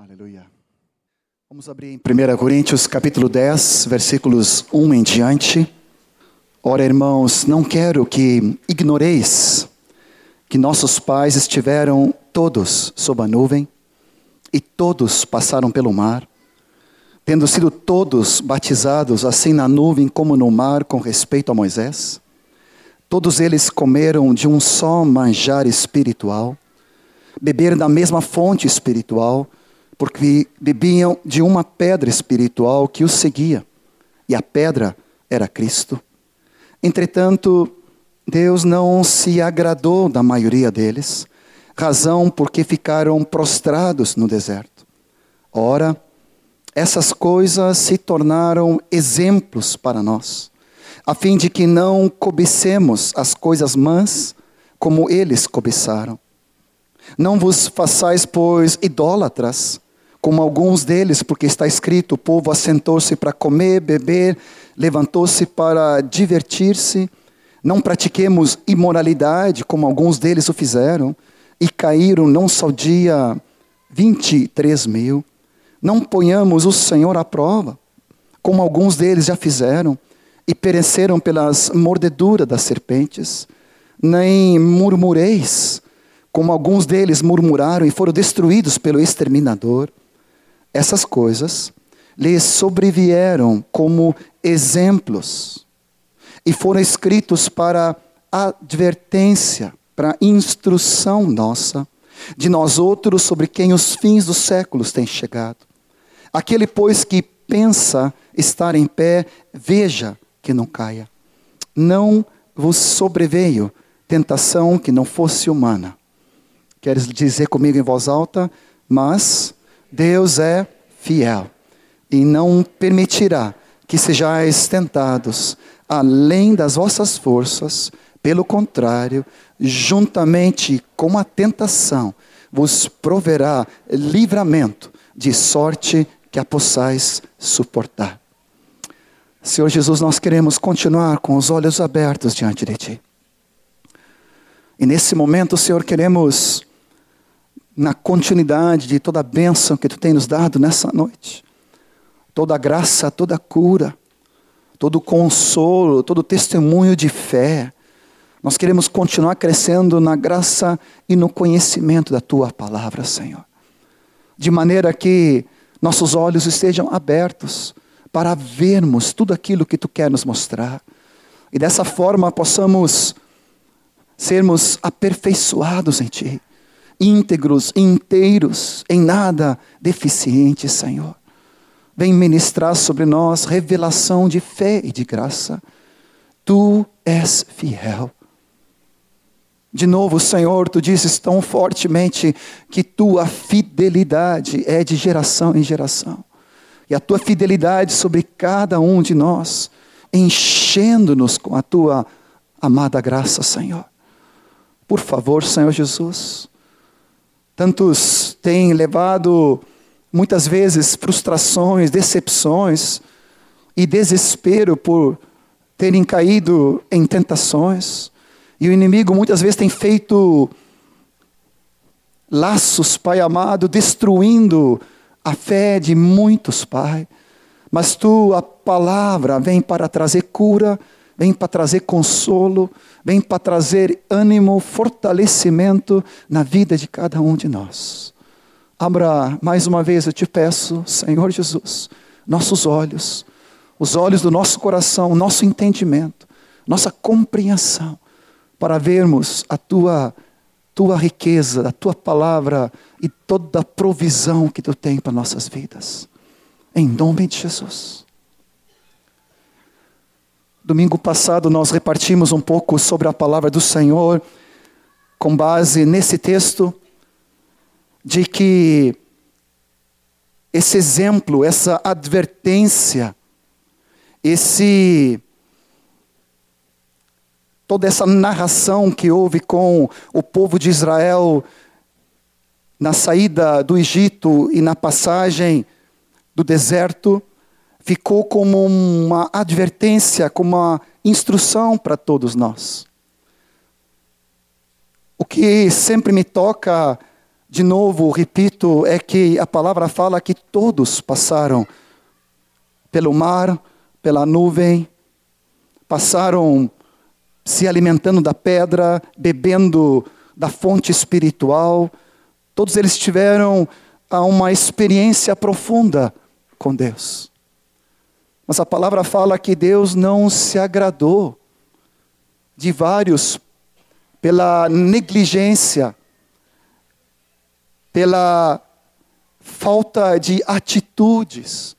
Aleluia. Vamos abrir em 1 Coríntios capítulo 10, versículos 1 em diante. Ora, irmãos, não quero que ignoreis que nossos pais estiveram todos sob a nuvem e todos passaram pelo mar, tendo sido todos batizados assim na nuvem como no mar com respeito a Moisés. Todos eles comeram de um só manjar espiritual, beberam da mesma fonte espiritual, porque bebiam de uma pedra espiritual que os seguia, e a pedra era Cristo. Entretanto, Deus não se agradou da maioria deles, razão porque ficaram prostrados no deserto. Ora, essas coisas se tornaram exemplos para nós, a fim de que não cobicemos as coisas mãs como eles cobiçaram. Não vos façais, pois, idólatras, como alguns deles, porque está escrito: o povo assentou-se para comer, beber, levantou-se para divertir-se. Não pratiquemos imoralidade, como alguns deles o fizeram, e caíram não só dia 23 mil. Não ponhamos o Senhor à prova, como alguns deles já fizeram, e pereceram pelas mordeduras das serpentes. Nem murmureis, como alguns deles murmuraram e foram destruídos pelo exterminador. Essas coisas lhes sobrevieram como exemplos e foram escritos para advertência, para instrução nossa, de nós outros sobre quem os fins dos séculos têm chegado. Aquele, pois, que pensa estar em pé, veja que não caia. Não vos sobreveio tentação que não fosse humana. Queres dizer comigo em voz alta? Mas Deus é fiel e não permitirá que sejais tentados além das vossas forças, pelo contrário, juntamente com a tentação, vos proverá livramento, de sorte que a possais suportar. Senhor Jesus, nós queremos continuar com os olhos abertos diante de Ti. E nesse momento, Senhor, queremos na continuidade de toda a bênção que tu tem nos dado nessa noite. Toda a graça, toda a cura, todo o consolo, todo o testemunho de fé. Nós queremos continuar crescendo na graça e no conhecimento da tua palavra, Senhor. De maneira que nossos olhos estejam abertos para vermos tudo aquilo que tu quer nos mostrar. E dessa forma possamos sermos aperfeiçoados em ti íntegros, inteiros, em nada deficientes, Senhor. Vem ministrar sobre nós revelação de fé e de graça. Tu és fiel. De novo, Senhor, tu dizes tão fortemente que tua fidelidade é de geração em geração. E a tua fidelidade sobre cada um de nós, enchendo-nos com a tua amada graça, Senhor. Por favor, Senhor Jesus, Tantos têm levado muitas vezes frustrações, decepções e desespero por terem caído em tentações. E o inimigo muitas vezes tem feito laços, Pai amado, destruindo a fé de muitos, Pai. Mas tu, a palavra, vem para trazer cura, vem para trazer consolo, vem para trazer ânimo, fortalecimento na vida de cada um de nós. Abra mais uma vez, eu te peço, Senhor Jesus, nossos olhos, os olhos do nosso coração, nosso entendimento, nossa compreensão, para vermos a tua, tua riqueza, a tua palavra e toda a provisão que tu tem para nossas vidas. Em nome de Jesus. Domingo passado nós repartimos um pouco sobre a palavra do Senhor, com base nesse texto, de que esse exemplo, essa advertência, esse toda essa narração que houve com o povo de Israel na saída do Egito e na passagem do deserto, ficou como uma advertência, como uma instrução para todos nós. O que sempre me toca de novo, repito, é que a palavra fala que todos passaram pelo mar, pela nuvem, passaram se alimentando da pedra, bebendo da fonte espiritual. Todos eles tiveram uma experiência profunda com Deus. Mas a palavra fala que Deus não se agradou de vários pela negligência, pela falta de atitudes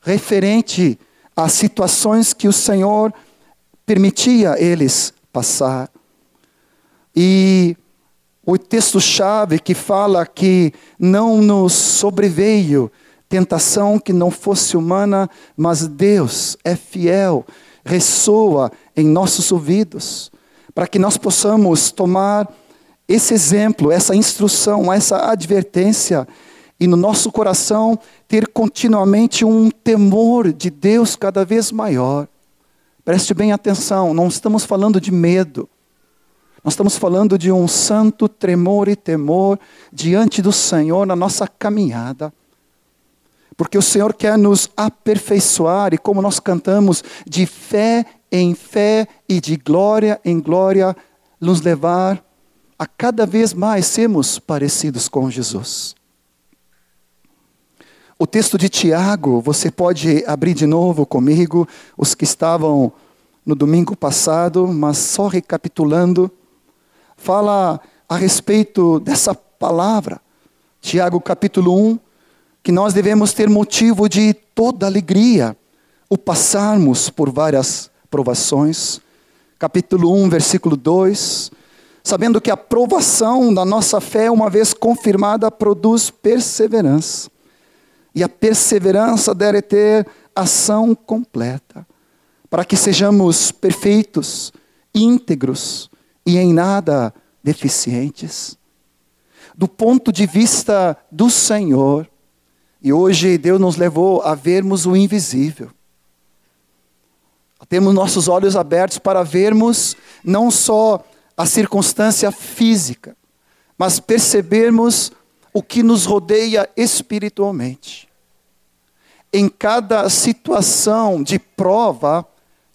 referente às situações que o Senhor permitia eles passar. E o texto-chave que fala que não nos sobreveio tentação que não fosse humana, mas Deus é fiel, ressoa em nossos ouvidos, para que nós possamos tomar esse exemplo, essa instrução, essa advertência e no nosso coração ter continuamente um temor de Deus cada vez maior. Preste bem atenção, não estamos falando de medo. Nós estamos falando de um santo tremor e temor diante do Senhor na nossa caminhada. Porque o Senhor quer nos aperfeiçoar e, como nós cantamos, de fé em fé e de glória em glória, nos levar a cada vez mais sermos parecidos com Jesus. O texto de Tiago, você pode abrir de novo comigo, os que estavam no domingo passado, mas só recapitulando, fala a respeito dessa palavra. Tiago capítulo 1, que nós devemos ter motivo de toda alegria o passarmos por várias provações. Capítulo 1, versículo 2, sabendo que a provação da nossa fé, uma vez confirmada, produz perseverança. E a perseverança deve ter ação completa, para que sejamos perfeitos, íntegros e em nada deficientes. Do ponto de vista do Senhor, e hoje Deus nos levou a vermos o invisível. Temos nossos olhos abertos para vermos não só a circunstância física, mas percebermos o que nos rodeia espiritualmente. Em cada situação de prova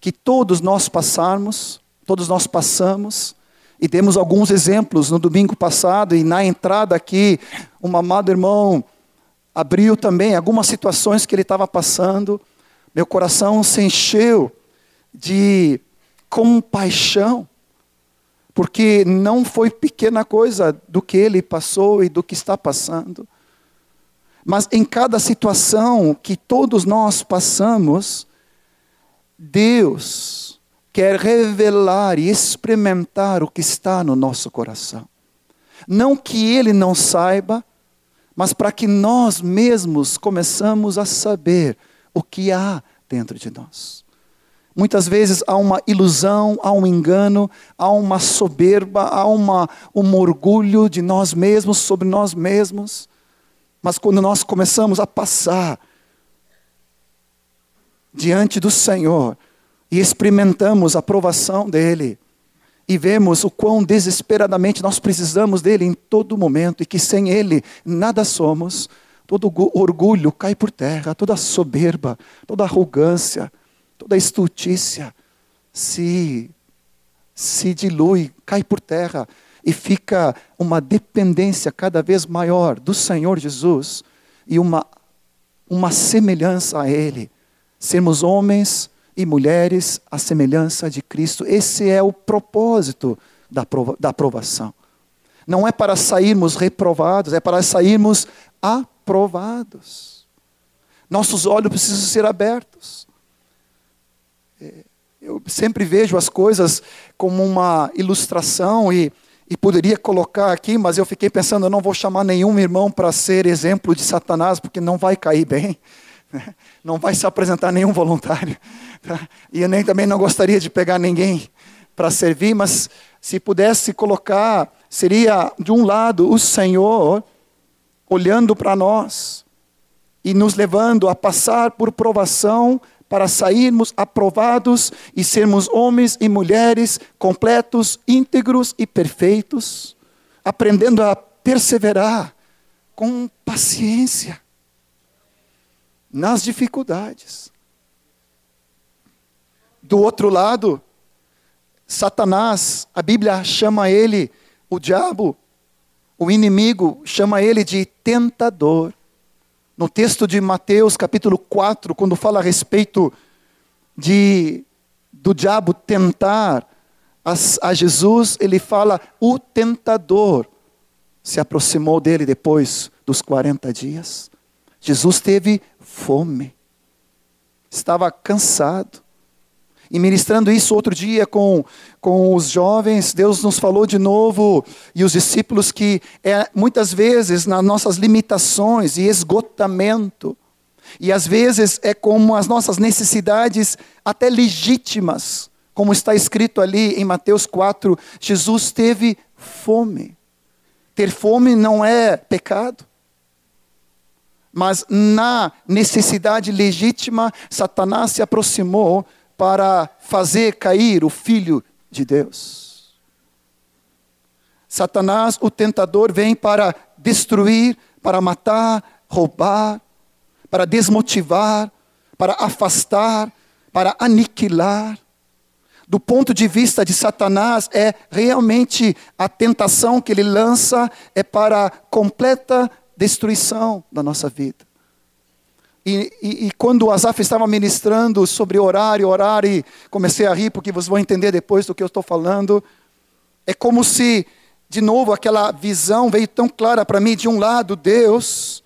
que todos nós passarmos, todos nós passamos, e demos alguns exemplos no domingo passado e na entrada aqui, um amado irmão abriu também algumas situações que ele estava passando. Meu coração se encheu de compaixão, porque não foi pequena coisa do que ele passou e do que está passando. Mas em cada situação que todos nós passamos, Deus quer revelar e experimentar o que está no nosso coração. Não que ele não saiba, mas para que nós mesmos começamos a saber o que há dentro de nós. Muitas vezes há uma ilusão, há um engano, há uma soberba, há uma, um orgulho de nós mesmos sobre nós mesmos. Mas quando nós começamos a passar diante do Senhor e experimentamos a aprovação dEle, e vemos o quão desesperadamente nós precisamos dele em todo momento e que sem ele nada somos, todo orgulho cai por terra, toda soberba, toda arrogância, toda estultícia se se dilui, cai por terra e fica uma dependência cada vez maior do Senhor Jesus e uma uma semelhança a ele. Sermos homens e mulheres à semelhança de Cristo. Esse é o propósito da, prova, da aprovação. Não é para sairmos reprovados, é para sairmos aprovados. Nossos olhos precisam ser abertos. É, eu sempre vejo as coisas como uma ilustração e, e poderia colocar aqui, mas eu fiquei pensando, eu não vou chamar nenhum irmão para ser exemplo de Satanás, porque não vai cair bem. Não vai se apresentar nenhum voluntário. E eu nem também não gostaria de pegar ninguém para servir, mas se pudesse colocar, seria de um lado o Senhor olhando para nós e nos levando a passar por provação para sairmos aprovados e sermos homens e mulheres completos, íntegros e perfeitos, aprendendo a perseverar com paciência nas dificuldades. Do outro lado, Satanás, a Bíblia chama ele, o diabo, o inimigo, chama ele de tentador. No texto de Mateus, capítulo 4, quando fala a respeito de do diabo tentar a, a Jesus, ele fala: o tentador se aproximou dele depois dos 40 dias. Jesus teve fome, estava cansado. E ministrando isso outro dia com, com os jovens, Deus nos falou de novo, e os discípulos, que é, muitas vezes nas nossas limitações e esgotamento, e às vezes é como as nossas necessidades até legítimas, como está escrito ali em Mateus 4, Jesus teve fome. Ter fome não é pecado. Mas na necessidade legítima, Satanás se aproximou para fazer cair o filho de Deus. Satanás, o tentador, vem para destruir, para matar, roubar, para desmotivar, para afastar, para aniquilar. Do ponto de vista de Satanás, é realmente a tentação que ele lança é para completa destruição da nossa vida. E, e, e, quando o Asaf estava ministrando sobre orar e orar, e comecei a rir, porque vocês vão entender depois do que eu estou falando, é como se, de novo, aquela visão veio tão clara para mim: de um lado, Deus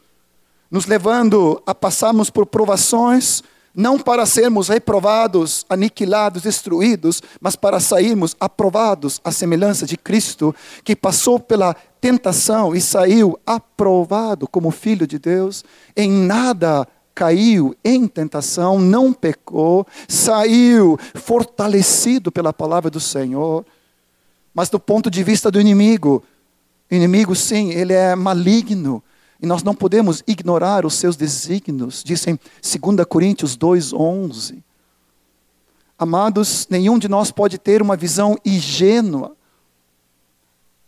nos levando a passarmos por provações, não para sermos reprovados, aniquilados, destruídos, mas para sairmos aprovados à semelhança de Cristo, que passou pela tentação e saiu aprovado como filho de Deus, em nada caiu em tentação, não pecou, saiu fortalecido pela palavra do Senhor. Mas do ponto de vista do inimigo, inimigo sim, ele é maligno, e nós não podemos ignorar os seus desígnios, diz em 2 Coríntios 2,11. Amados, nenhum de nós pode ter uma visão ingênua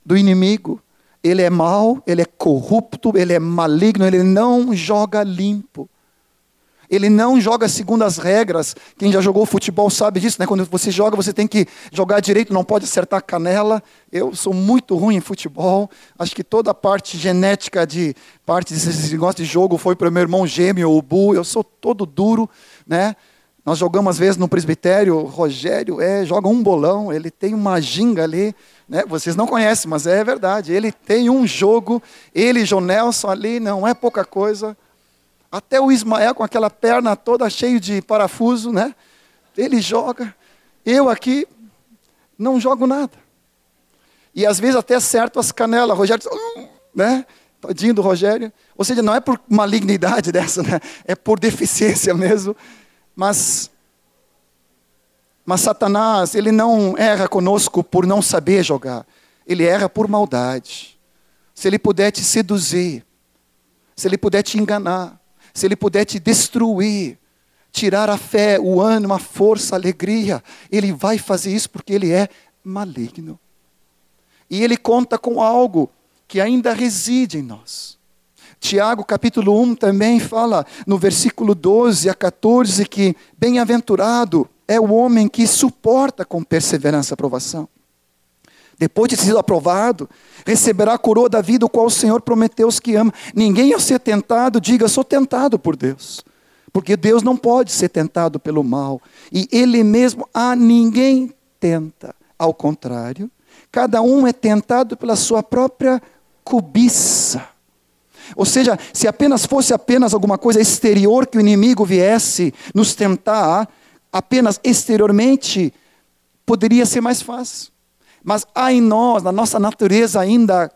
do inimigo. Ele é mau, ele é corrupto, ele é maligno, ele não joga limpo. Ele não joga segundo as regras. Quem já jogou futebol sabe disso, né? Quando você joga, você tem que jogar direito, não pode acertar a canela. Eu sou muito ruim em futebol. Acho que toda a parte genética de parte desse negócio de jogo foi para o meu irmão gêmeo, o Bu. Eu sou todo duro, né? Nós jogamos às vezes no presbitério, o Rogério é, joga um bolão, ele tem uma ginga ali, né? Vocês não conhecem, mas é verdade. Ele tem um jogo, ele e João Nelson ali, não é pouca coisa. Até o Ismael com aquela perna toda cheia de parafuso, né? Ele joga. Eu aqui não jogo nada. E às vezes até acerto as canelas. Rogério diz, hum", né? Tadinho do Rogério. Ou seja, não é por malignidade dessa, né? É por deficiência mesmo. Mas, mas Satanás, ele não erra conosco por não saber jogar. Ele erra por maldade. Se ele puder te seduzir, se ele puder te enganar, se ele puder te destruir, tirar a fé, o ânimo, a força, a alegria, ele vai fazer isso porque ele é maligno. E ele conta com algo que ainda reside em nós. Tiago capítulo 1 também fala no versículo 12 a 14 que bem-aventurado é o homem que suporta com perseverança a provação. Depois de ter sido aprovado, receberá a coroa da vida, o qual o Senhor prometeu aos que ama. Ninguém ao ser tentado diga, sou tentado por Deus. Porque Deus não pode ser tentado pelo mal. E Ele mesmo a ninguém tenta. Ao contrário, cada um é tentado pela sua própria cobiça. Ou seja, se apenas fosse apenas alguma coisa exterior que o inimigo viesse nos tentar, apenas exteriormente, poderia ser mais fácil. Mas há em nós, na nossa natureza ainda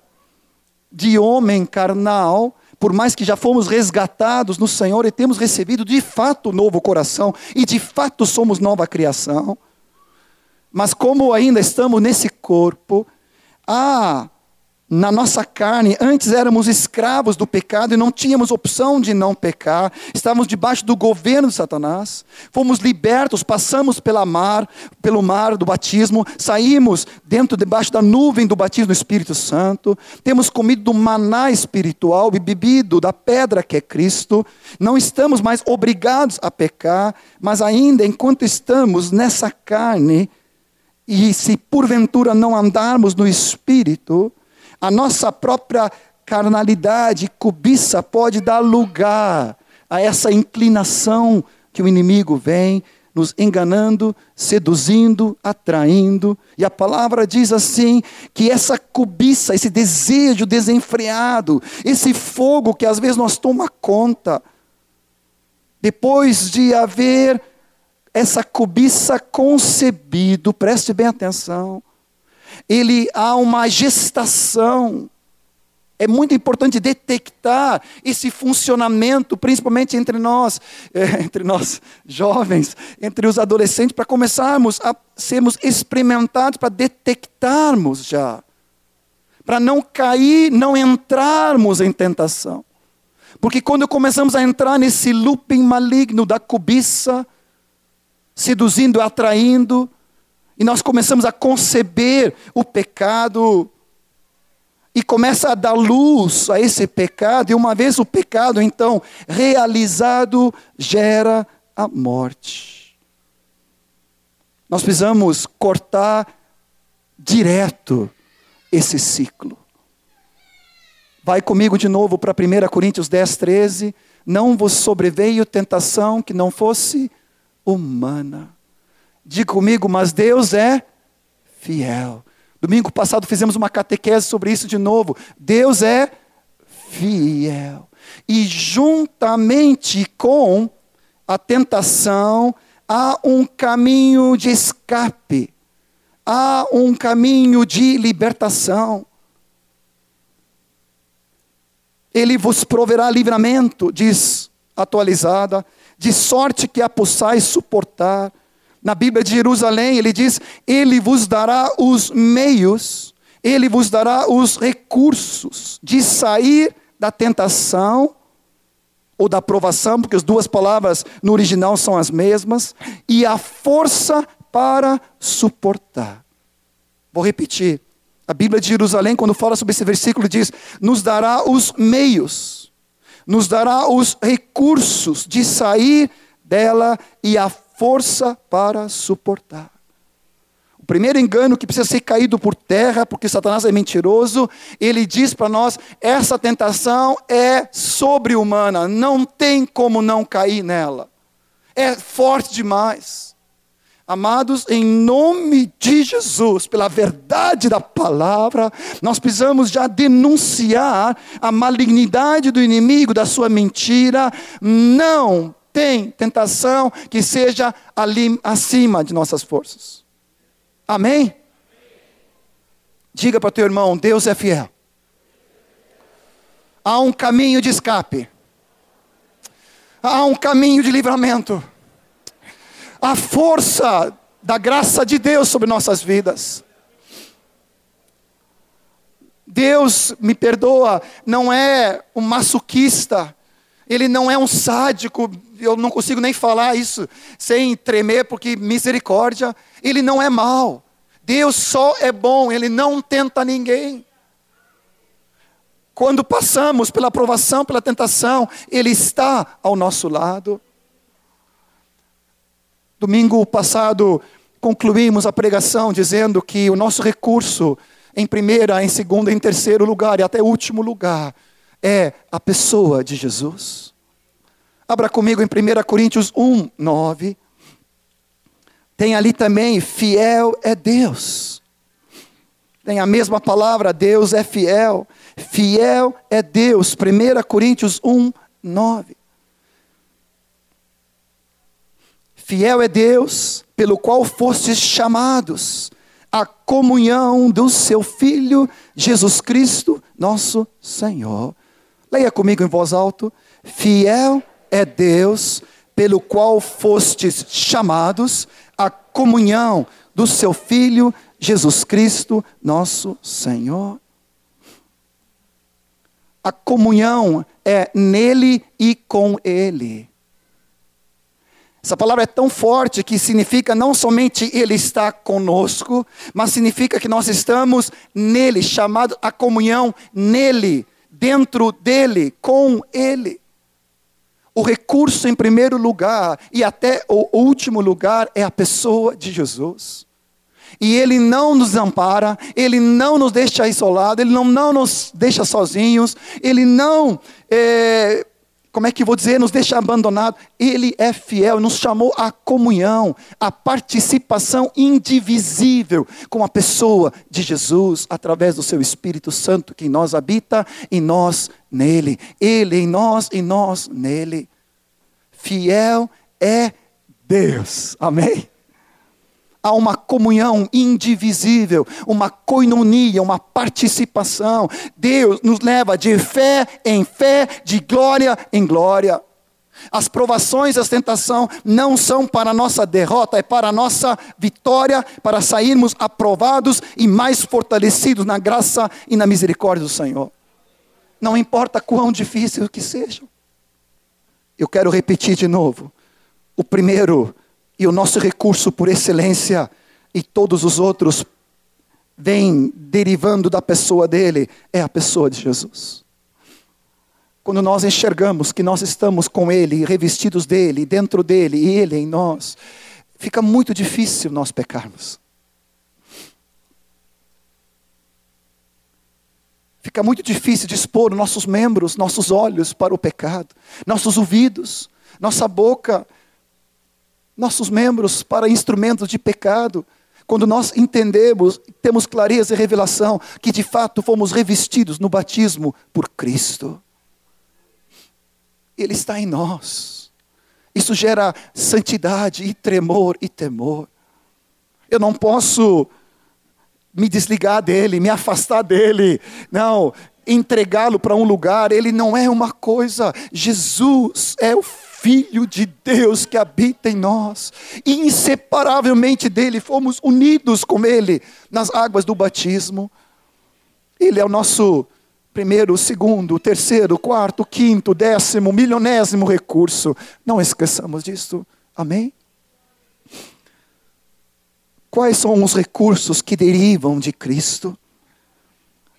de homem carnal, por mais que já fomos resgatados no Senhor e temos recebido de fato novo coração e de fato somos nova criação, mas como ainda estamos nesse corpo, há na nossa carne, antes éramos escravos do pecado e não tínhamos opção de não pecar, estávamos debaixo do governo de Satanás, fomos libertos, passamos pela mar, pelo mar do batismo, saímos dentro, debaixo da nuvem do batismo do Espírito Santo, temos comido do maná espiritual e bebido da pedra que é Cristo, não estamos mais obrigados a pecar, mas ainda enquanto estamos nessa carne, e se porventura não andarmos no Espírito, a nossa própria carnalidade, cobiça, pode dar lugar a essa inclinação que o inimigo vem nos enganando, seduzindo, atraindo. E a palavra diz assim: que essa cobiça, esse desejo desenfreado, esse fogo que às vezes nós toma conta, depois de haver essa cobiça concebido, preste bem atenção, ele há uma gestação. É muito importante detectar esse funcionamento, principalmente entre nós, é, entre nós jovens, entre os adolescentes, para começarmos a sermos experimentados, para detectarmos já, para não cair, não entrarmos em tentação. Porque quando começamos a entrar nesse looping maligno da cobiça, seduzindo, atraindo, e nós começamos a conceber o pecado e começa a dar luz a esse pecado, e uma vez o pecado então realizado gera a morte. Nós precisamos cortar direto esse ciclo. Vai comigo de novo para 1 Coríntios 10, 13. Não vos sobreveio tentação que não fosse humana Diga comigo, mas Deus é fiel. Domingo passado fizemos uma catequese sobre isso de novo. Deus é fiel. E juntamente com a tentação, há um caminho de escape, há um caminho de libertação. Ele vos proverá livramento, diz atualizada, de sorte que a possais suportar. Na Bíblia de Jerusalém, ele diz: Ele vos dará os meios, Ele vos dará os recursos de sair da tentação ou da provação, porque as duas palavras no original são as mesmas, e a força para suportar. Vou repetir. A Bíblia de Jerusalém, quando fala sobre esse versículo, diz: nos dará os meios, nos dará os recursos de sair dela e a força para suportar. O primeiro engano que precisa ser caído por terra, porque Satanás é mentiroso, ele diz para nós: essa tentação é sobre-humana, não tem como não cair nela. É forte demais. Amados, em nome de Jesus, pela verdade da palavra, nós precisamos já denunciar a malignidade do inimigo, da sua mentira. Não tem tentação que seja ali acima de nossas forças. Amém? Diga para teu irmão: Deus é fiel. Há um caminho de escape. Há um caminho de livramento. A força da graça de Deus sobre nossas vidas. Deus, me perdoa, não é um masoquista ele não é um sádico, eu não consigo nem falar isso sem tremer, porque misericórdia, ele não é mal. Deus só é bom, ele não tenta ninguém. Quando passamos pela provação, pela tentação, ele está ao nosso lado. Domingo passado, concluímos a pregação dizendo que o nosso recurso, em primeira, em segunda, em terceiro lugar e até último lugar, é a pessoa de Jesus. Abra comigo em 1 Coríntios 1, 9. Tem ali também, fiel é Deus. Tem a mesma palavra, Deus é fiel. Fiel é Deus. 1 Coríntios 1, 9. Fiel é Deus, pelo qual fostes chamados à comunhão do seu Filho Jesus Cristo, nosso Senhor. Leia comigo em voz alta. Fiel é Deus, pelo qual fostes chamados à comunhão do seu Filho Jesus Cristo, nosso Senhor. A comunhão é nele e com ele. Essa palavra é tão forte que significa não somente Ele está conosco, mas significa que nós estamos nele, chamado a comunhão nele, dentro dele, com Ele. O recurso em primeiro lugar e até o último lugar é a pessoa de Jesus. E Ele não nos ampara, Ele não nos deixa isolados, Ele não, não nos deixa sozinhos, Ele não é, como é que vou dizer, nos deixa abandonado. Ele é fiel, nos chamou à comunhão, à participação indivisível com a pessoa de Jesus, através do seu Espírito Santo que em nós habita e nós nele. Ele em nós e nós nele. Fiel é Deus. Amém? Há uma comunhão indivisível, uma coinonia, uma participação. Deus nos leva de fé em fé, de glória em glória. As provações, as tentações não são para nossa derrota, é para nossa vitória, para sairmos aprovados e mais fortalecidos na graça e na misericórdia do Senhor. Não importa quão difícil que seja. Eu quero repetir de novo. O primeiro e o nosso recurso por excelência e todos os outros vêm derivando da pessoa dele, é a pessoa de Jesus. Quando nós enxergamos que nós estamos com ele, revestidos dele, dentro dele e ele em nós, fica muito difícil nós pecarmos. Fica muito difícil dispor nossos membros, nossos olhos para o pecado, nossos ouvidos, nossa boca nossos membros para instrumentos de pecado. Quando nós entendemos, temos clareza e revelação que de fato fomos revestidos no batismo por Cristo. Ele está em nós. Isso gera santidade e tremor e temor. Eu não posso me desligar dele, me afastar dele. Não, entregá-lo para um lugar, ele não é uma coisa. Jesus é o Filho de Deus que habita em nós, e inseparavelmente dele fomos unidos com ele nas águas do batismo. Ele é o nosso primeiro, segundo, terceiro, quarto, quinto, décimo, milionésimo recurso. Não esqueçamos disso. Amém? Quais são os recursos que derivam de Cristo?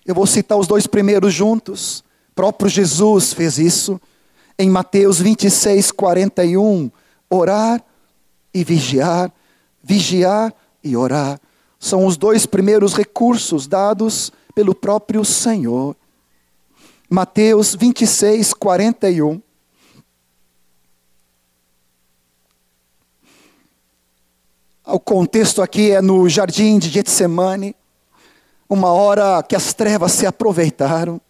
Eu vou citar os dois primeiros juntos. O próprio Jesus fez isso em Mateus 26, 41, orar e vigiar, vigiar e orar. São os dois primeiros recursos dados pelo próprio Senhor. Mateus 26, 41. O contexto aqui é no jardim de Getsemane, uma hora que as trevas se aproveitaram.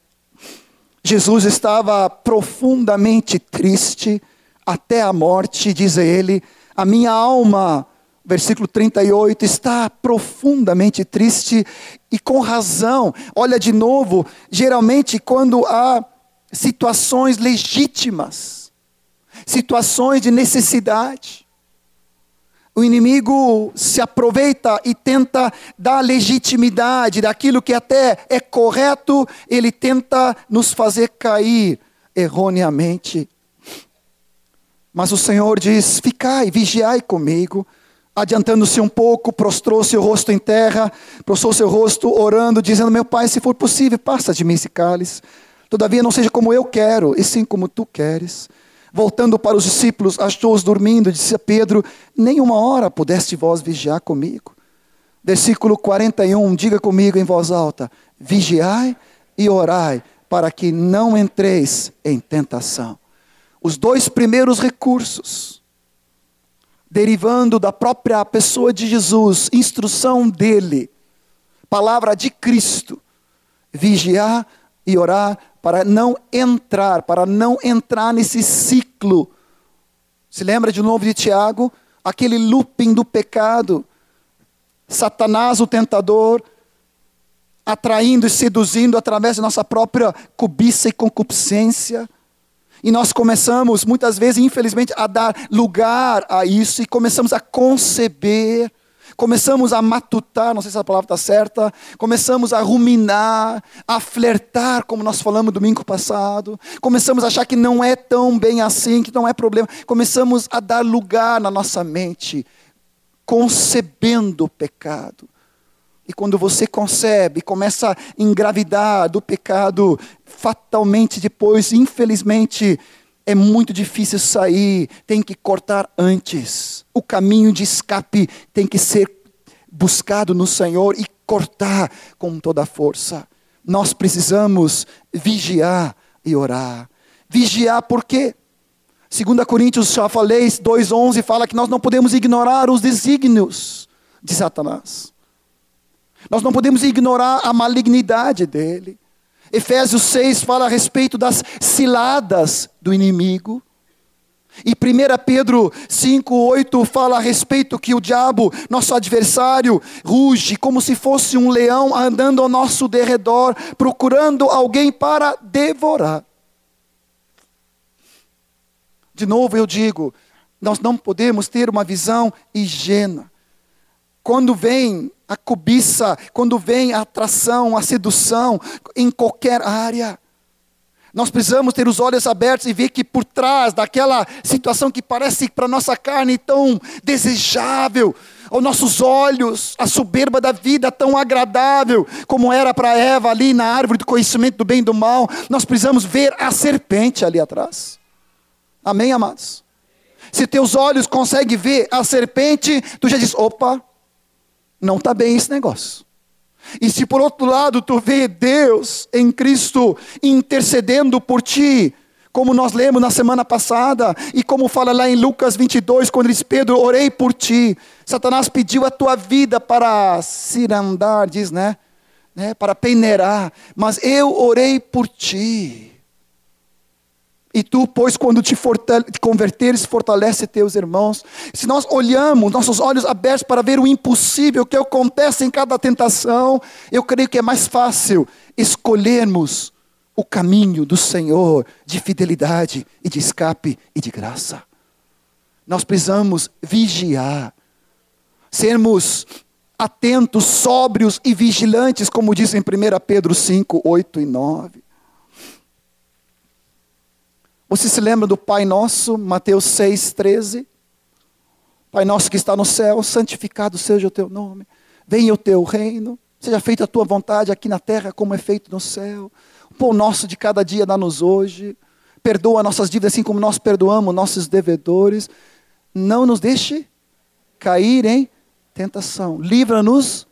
Jesus estava profundamente triste até a morte, diz ele, a minha alma, versículo 38, está profundamente triste e com razão. Olha de novo, geralmente quando há situações legítimas, situações de necessidade, o inimigo se aproveita e tenta dar legitimidade daquilo que até é correto, ele tenta nos fazer cair erroneamente. Mas o Senhor diz: Ficai, vigiai comigo. Adiantando-se um pouco, prostrou seu rosto em terra, prostrou seu rosto orando, dizendo: Meu pai, se for possível, passa de mim esse cálice. Todavia, não seja como eu quero, e sim como tu queres. Voltando para os discípulos, achou-os dormindo, disse a Pedro: Nem uma hora pudeste vós vigiar comigo. Versículo 41, diga comigo em voz alta: Vigiai e orai, para que não entreis em tentação. Os dois primeiros recursos, derivando da própria pessoa de Jesus, instrução dele, palavra de Cristo, vigiar orar para não entrar, para não entrar nesse ciclo. Se lembra de novo de Tiago? Aquele looping do pecado. Satanás, o tentador, atraindo e seduzindo através da nossa própria cobiça e concupiscência. E nós começamos, muitas vezes, infelizmente, a dar lugar a isso e começamos a conceber começamos a matutar, não sei se a palavra está certa, começamos a ruminar, a flertar, como nós falamos domingo passado, começamos a achar que não é tão bem assim, que não é problema, começamos a dar lugar na nossa mente, concebendo o pecado. E quando você concebe, começa a engravidar do pecado, fatalmente depois, infelizmente, é muito difícil sair, tem que cortar antes. O caminho de escape tem que ser buscado no Senhor e cortar com toda a força. Nós precisamos vigiar e orar. Vigiar por quê? 2 Coríntios, já falei, 2,11 fala que nós não podemos ignorar os desígnios de Satanás. Nós não podemos ignorar a malignidade dele. Efésios 6 fala a respeito das ciladas do inimigo. E 1 Pedro 5,8 fala a respeito que o diabo, nosso adversário, ruge como se fosse um leão andando ao nosso derredor, procurando alguém para devorar. De novo eu digo, nós não podemos ter uma visão higiena. Quando vem a cobiça, quando vem a atração, a sedução, em qualquer área. Nós precisamos ter os olhos abertos e ver que por trás daquela situação que parece para nossa carne tão desejável, aos nossos olhos, a soberba da vida tão agradável, como era para Eva ali na árvore do conhecimento do bem e do mal, nós precisamos ver a serpente ali atrás. Amém, amados? Se teus olhos conseguem ver a serpente, tu já diz: opa, não está bem esse negócio. E se por outro lado tu vê Deus em Cristo intercedendo por ti, como nós lemos na semana passada, e como fala lá em Lucas 22, quando diz: Pedro, orei por ti. Satanás pediu a tua vida para cirandar, diz, né? né? Para peneirar, mas eu orei por ti. E tu, pois, quando te, te converteres, fortalece teus irmãos. Se nós olhamos, nossos olhos abertos para ver o impossível que acontece em cada tentação, eu creio que é mais fácil escolhermos o caminho do Senhor de fidelidade e de escape e de graça. Nós precisamos vigiar, sermos atentos, sóbrios e vigilantes, como diz em 1 Pedro 5, 8 e 9. Você se lembra do Pai Nosso, Mateus 6, 13? Pai Nosso que está no céu, santificado seja o teu nome, venha o teu reino, seja feita a tua vontade aqui na terra como é feito no céu. O pão nosso de cada dia dá-nos hoje, perdoa nossas dívidas assim como nós perdoamos nossos devedores. Não nos deixe cair em tentação, livra-nos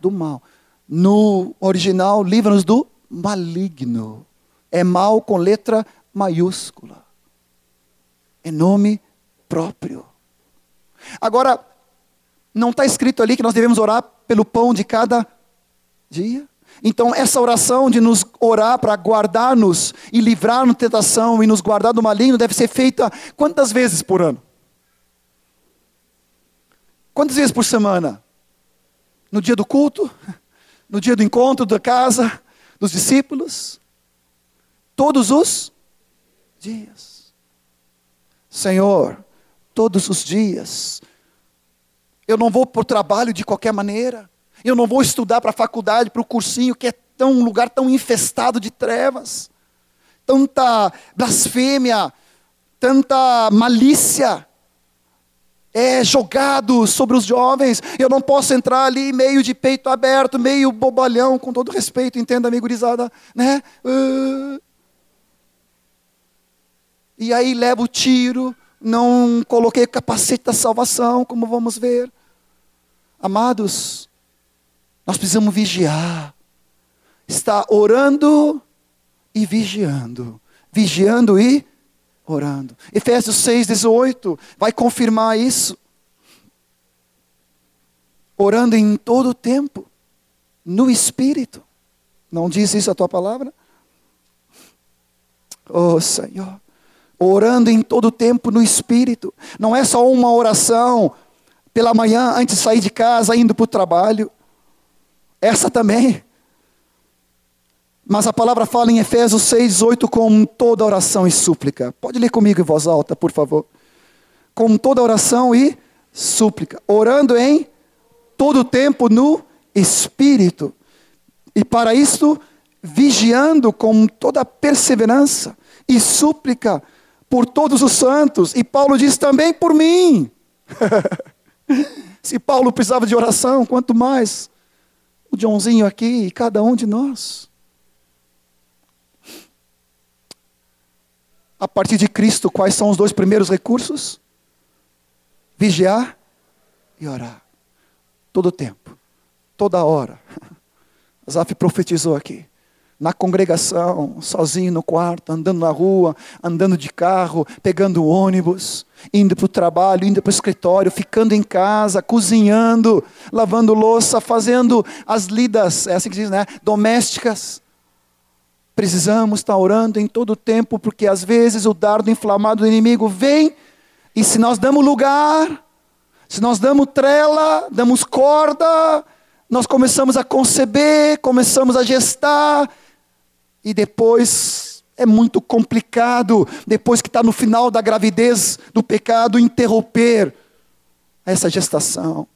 do mal. No original, livra-nos do maligno. É mal com letra maiúscula. Em nome próprio. Agora, não está escrito ali que nós devemos orar pelo pão de cada dia? Então, essa oração de nos orar para guardar-nos e livrar-nos da tentação e nos guardar do maligno deve ser feita quantas vezes por ano? Quantas vezes por semana? No dia do culto? No dia do encontro da casa dos discípulos? Todos os dias. Senhor, todos os dias. Eu não vou para o trabalho de qualquer maneira. Eu não vou estudar para a faculdade, para o cursinho, que é tão, um lugar tão infestado de trevas. Tanta blasfêmia, tanta malícia é jogado sobre os jovens. Eu não posso entrar ali meio de peito aberto, meio bobalhão, com todo respeito, entenda, amigo gurizada, né? Uh, e aí leva o tiro, não coloquei capacete da salvação, como vamos ver. Amados, nós precisamos vigiar. Está orando e vigiando. Vigiando e orando. Efésios 6, 18 vai confirmar isso. Orando em todo o tempo, no Espírito. Não diz isso a tua palavra? Oh Senhor orando em todo tempo no Espírito. Não é só uma oração pela manhã antes de sair de casa, indo para o trabalho. Essa também. Mas a palavra fala em Efésios 6, 8, com toda oração e súplica. Pode ler comigo em voz alta, por favor. Com toda oração e súplica. Orando em todo o tempo no Espírito. E para isto, vigiando com toda perseverança e súplica por todos os santos. E Paulo diz também por mim. Se Paulo precisava de oração, quanto mais o Joãozinho aqui e cada um de nós. A partir de Cristo, quais são os dois primeiros recursos? Vigiar e orar. Todo o tempo, toda hora. Zaf profetizou aqui na congregação, sozinho no quarto, andando na rua, andando de carro, pegando ônibus, indo para o trabalho, indo para o escritório, ficando em casa, cozinhando, lavando louça, fazendo as lidas, é assim que diz, né? Domésticas. Precisamos estar orando em todo o tempo, porque às vezes o dardo inflamado do inimigo vem, e se nós damos lugar, se nós damos trela, damos corda, nós começamos a conceber, começamos a gestar, e depois é muito complicado, depois que está no final da gravidez do pecado, interromper essa gestação.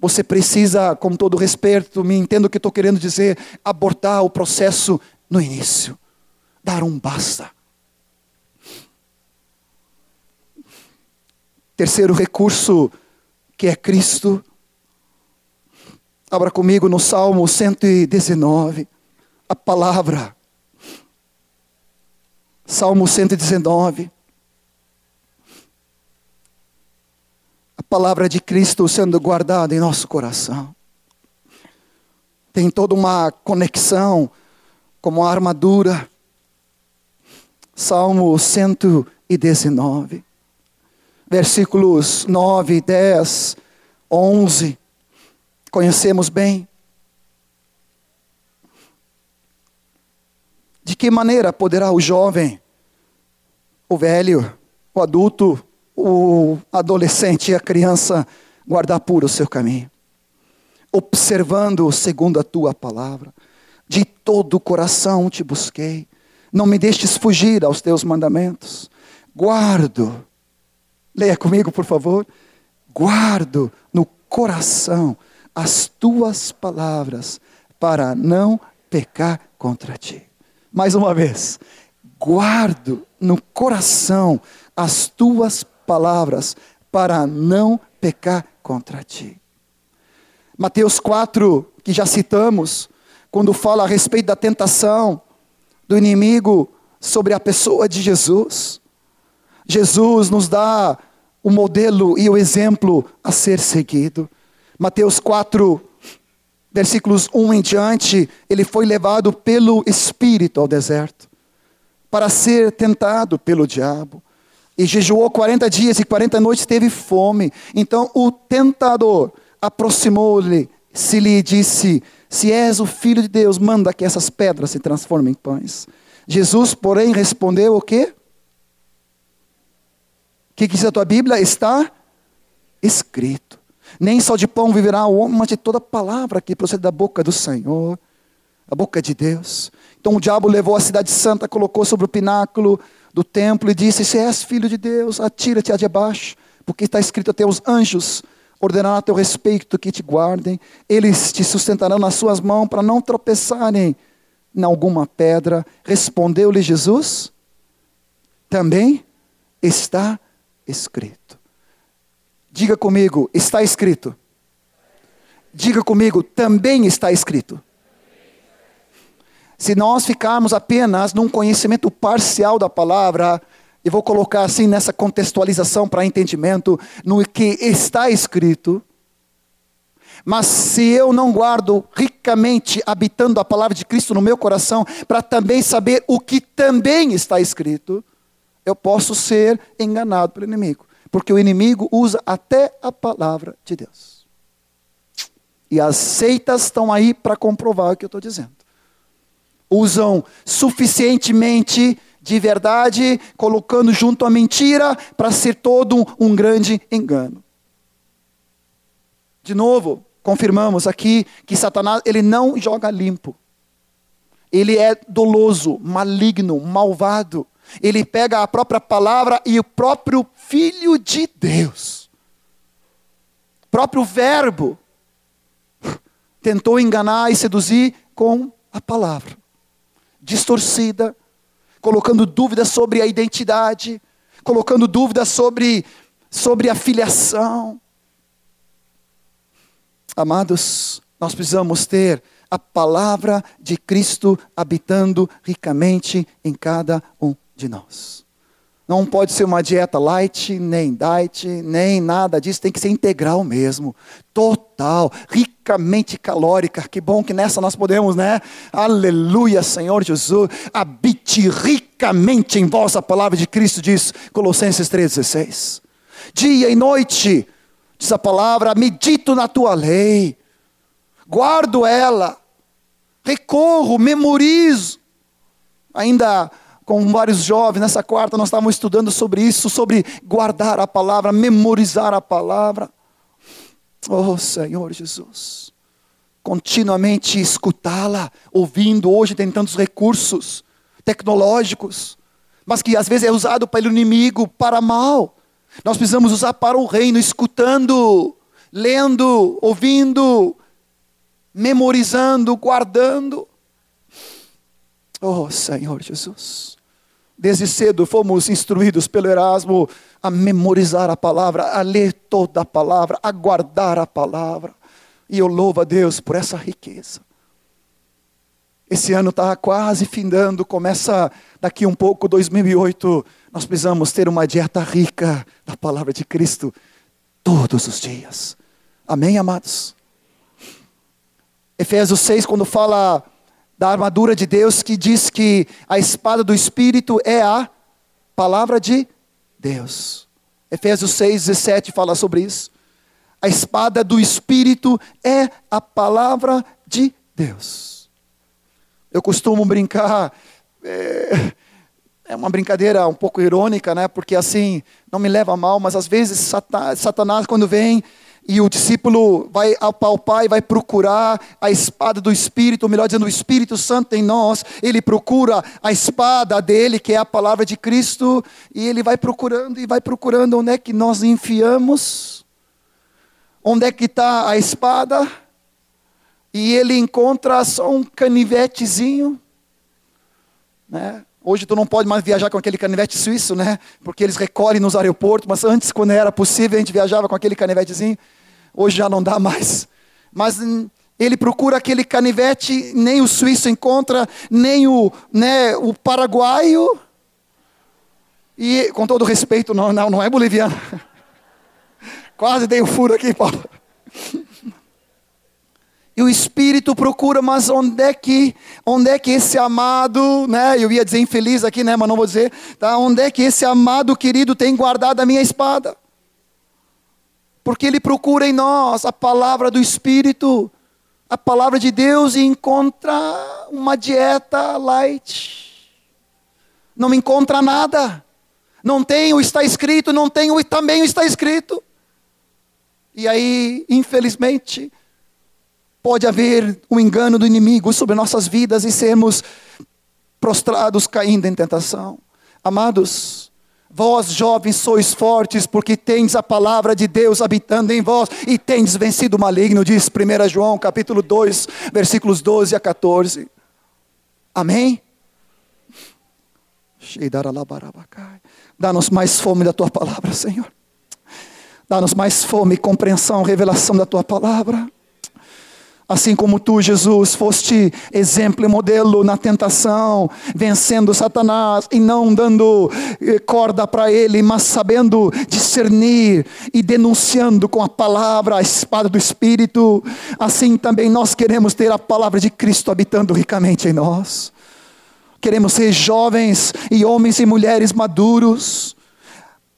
Você precisa, com todo respeito, me entendo o que estou querendo dizer, abortar o processo no início. Dar um basta. Terceiro recurso, que é Cristo. Abra comigo no Salmo 119. A palavra Salmo 119. A palavra de Cristo sendo guardada em nosso coração. Tem toda uma conexão como a armadura. Salmo 119, versículos 9, 10, 11. Conhecemos bem. De que maneira poderá o jovem, o velho, o adulto, o adolescente e a criança guardar puro o seu caminho? Observando segundo a tua palavra. De todo o coração te busquei. Não me deixes fugir aos teus mandamentos. Guardo. Leia comigo, por favor. Guardo no coração as tuas palavras para não pecar contra ti. Mais uma vez, guardo no coração as tuas palavras para não pecar contra ti. Mateus 4, que já citamos, quando fala a respeito da tentação do inimigo sobre a pessoa de Jesus. Jesus nos dá o modelo e o exemplo a ser seguido. Mateus 4, versículos 1 em diante, ele foi levado pelo Espírito ao deserto para ser tentado pelo diabo. E jejuou 40 dias e 40 noites, teve fome. Então o tentador aproximou-lhe, se lhe disse: Se és o filho de Deus, manda que essas pedras se transformem em pães. Jesus, porém, respondeu o quê? O que diz a tua Bíblia? Está escrito. Nem só de pão viverá o homem, mas de toda palavra que procede da boca do Senhor, a boca de Deus. Então o diabo levou a cidade santa, colocou sobre o pináculo do templo e disse: Se és filho de Deus, atira-te abaixo, porque está escrito a teus anjos ordenarão a teu respeito que te guardem, eles te sustentarão nas suas mãos para não tropeçarem em alguma pedra. Respondeu-lhe Jesus: Também está escrito. Diga comigo, está escrito. Diga comigo, também está escrito. Se nós ficarmos apenas num conhecimento parcial da palavra, eu vou colocar assim nessa contextualização para entendimento, no que está escrito. Mas se eu não guardo ricamente, habitando a palavra de Cristo no meu coração, para também saber o que também está escrito, eu posso ser enganado pelo inimigo. Porque o inimigo usa até a palavra de Deus. E as seitas estão aí para comprovar o que eu estou dizendo. Usam suficientemente de verdade, colocando junto a mentira, para ser todo um, grande engano. De novo, confirmamos aqui que Satanás ele não joga limpo. Ele é doloso, maligno, malvado. Ele pega a própria palavra e o próprio Filho de Deus, próprio Verbo, tentou enganar e seduzir com a palavra, distorcida, colocando dúvidas sobre a identidade, colocando dúvidas sobre, sobre a filiação. Amados, nós precisamos ter a palavra de Cristo habitando ricamente em cada um de nós. Não pode ser uma dieta light, nem diet, nem nada disso, tem que ser integral mesmo, total, ricamente calórica. Que bom que nessa nós podemos, né? Aleluia, Senhor Jesus, habite ricamente em vós a palavra de Cristo, diz Colossenses 3,16. Dia e noite, diz a palavra, medito na tua lei, guardo ela, recorro, memorizo. Ainda com vários jovens, nessa quarta nós estávamos estudando sobre isso, sobre guardar a palavra, memorizar a palavra. Oh Senhor Jesus, continuamente escutá-la, ouvindo, hoje tem tantos recursos tecnológicos, mas que às vezes é usado pelo inimigo para mal. Nós precisamos usar para o reino, escutando, lendo, ouvindo, memorizando, guardando. Oh Senhor Jesus. Desde cedo fomos instruídos pelo Erasmo a memorizar a palavra, a ler toda a palavra, a guardar a palavra. E eu louvo a Deus por essa riqueza. Esse ano está quase findando, começa daqui um pouco, 2008. Nós precisamos ter uma dieta rica da palavra de Cristo todos os dias. Amém, amados? Efésios 6, quando fala da armadura de Deus que diz que a espada do Espírito é a palavra de Deus. Efésios 6, 17 fala sobre isso. A espada do Espírito é a palavra de Deus. Eu costumo brincar, é, é uma brincadeira um pouco irônica, né? Porque assim, não me leva a mal, mas às vezes Satanás, quando vem e o discípulo vai apalpar e vai procurar a espada do Espírito, ou melhor dizendo, o Espírito Santo em nós, ele procura a espada dele, que é a palavra de Cristo, e ele vai procurando e vai procurando onde é que nós enfiamos, onde é que está a espada, e ele encontra só um canivetezinho, né? Hoje tu não pode mais viajar com aquele canivete suíço, né? Porque eles recolhem nos aeroportos, mas antes, quando era possível, a gente viajava com aquele canivetezinho. Hoje já não dá mais. Mas ele procura aquele canivete, nem o suíço encontra, nem o, né, o paraguaio. E, com todo respeito, não, não, não é boliviano. Quase dei um furo aqui, Paulo. E o Espírito procura, mas onde é que, onde é que esse amado, né? Eu ia dizer infeliz aqui, né? Mas não vou dizer, tá? Onde é que esse amado querido tem guardado a minha espada? Porque ele procura em nós a palavra do Espírito, a palavra de Deus e encontra uma dieta light. Não encontra nada. Não tem o está escrito, não tem o também o está escrito. E aí, infelizmente, pode haver um engano do inimigo sobre nossas vidas e sermos prostrados caindo em tentação. Amados, Vós, jovens, sois fortes, porque tendes a palavra de Deus habitando em vós e tendes vencido o maligno, diz 1 João capítulo 2, versículos 12 a 14. Amém? Dá-nos mais fome da tua palavra, Senhor. Dá-nos mais fome, compreensão, revelação da tua palavra. Assim como tu, Jesus, foste exemplo e modelo na tentação, vencendo Satanás e não dando eh, corda para ele, mas sabendo discernir e denunciando com a palavra, a espada do Espírito, assim também nós queremos ter a palavra de Cristo habitando ricamente em nós. Queremos ser jovens e homens e mulheres maduros.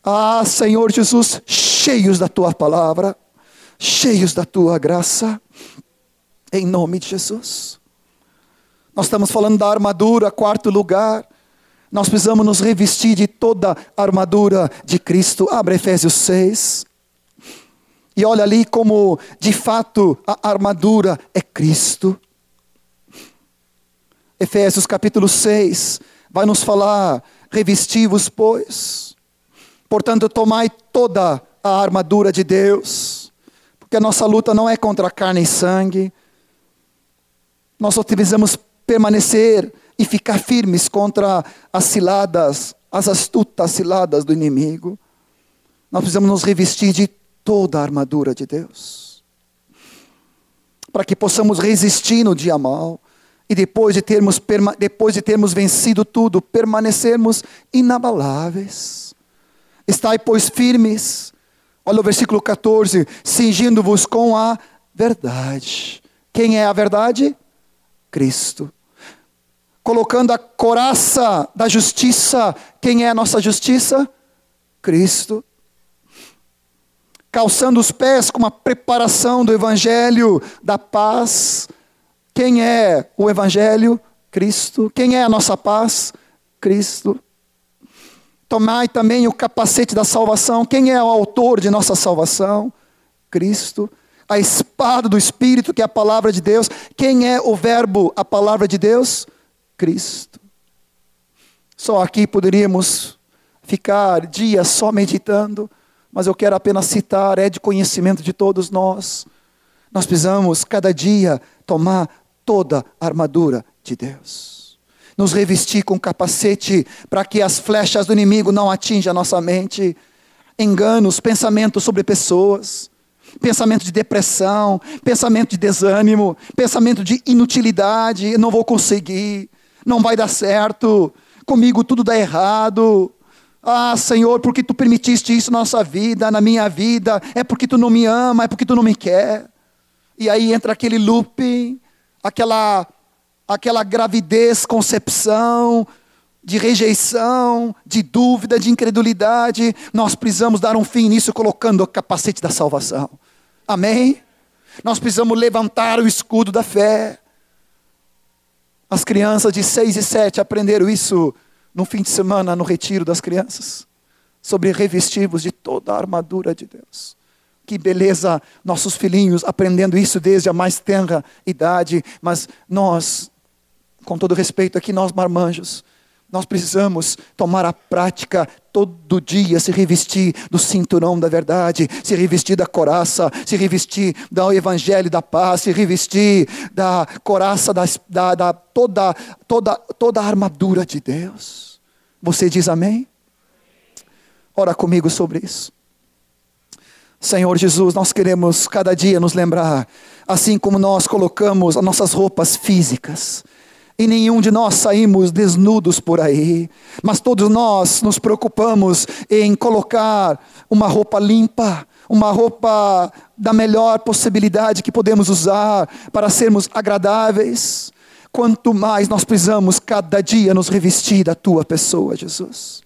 Ah, Senhor Jesus, cheios da tua palavra, cheios da tua graça. Em nome de Jesus. Nós estamos falando da armadura, quarto lugar. Nós precisamos nos revestir de toda a armadura de Cristo. Abre Efésios 6. E olha ali como, de fato, a armadura é Cristo. Efésios capítulo 6 vai nos falar: revestivos, pois. Portanto, tomai toda a armadura de Deus, porque a nossa luta não é contra carne e sangue, Nós só precisamos permanecer e ficar firmes contra as ciladas, as astutas ciladas do inimigo. Nós precisamos nos revestir de toda a armadura de Deus. Para que possamos resistir no dia mal e depois de termos, depois de termos vencido tudo, permanecermos inabaláveis. Estai, pois, firmes. Olha o versículo 14: cingindo-vos com a verdade. Quem é a verdade? Cristo. Colocando a coraça da justiça. Quem é a nossa justiça? Cristo. Calçando os pés com a preparação do Evangelho da paz. Quem é o Evangelho? Cristo. Quem é a nossa paz? Cristo. Tomai também o capacete da salvação. Quem é o autor de nossa salvação? Cristo. A espada do Espírito, que é a palavra de Deus. Quem é o Verbo, a palavra de Deus? Cristo. Só aqui poderíamos ficar dias só meditando, mas eu quero apenas citar, é de conhecimento de todos nós. Nós precisamos, cada dia, tomar toda a armadura de Deus nos revestir com capacete para que as flechas do inimigo não atinjam a nossa mente. Enganos, pensamentos sobre pessoas, pensamento de depressão, pensamento de desânimo, pensamento de inutilidade, não vou conseguir, não vai dar certo, comigo tudo dá errado. Ah, Senhor, porque tu permitiste isso na nossa vida, na minha vida, é porque tu não me ama, é porque tu não me quer. E aí entra aquele looping, aquela aquela gravidez, concepção, de rejeição, de dúvida, de incredulidade, nós precisamos dar um fim nisso colocando o capacete da salvação. Amém? Nós precisamos levantar o escudo da fé. As crianças de 6 e 7 aprenderam isso no fim de semana no retiro das crianças, sobre revestirmos de toda a armadura de Deus. Que beleza, nossos filhinhos aprendendo isso desde a mais tenra idade, mas nós com todo respeito aqui, nós marmanjos, nós precisamos tomar a prática todo dia, se revestir do cinturão da verdade, se revestir da coraça, se revestir do evangelho da paz, se revestir da coraça, da, da, da toda, toda, toda a armadura de Deus. Você diz amém? Ora comigo sobre isso. Senhor Jesus, nós queremos cada dia nos lembrar, assim como nós colocamos as nossas roupas físicas, e nenhum de nós saímos desnudos por aí, mas todos nós nos preocupamos em colocar uma roupa limpa, uma roupa da melhor possibilidade que podemos usar para sermos agradáveis. Quanto mais nós precisamos cada dia nos revestir da tua pessoa, Jesus.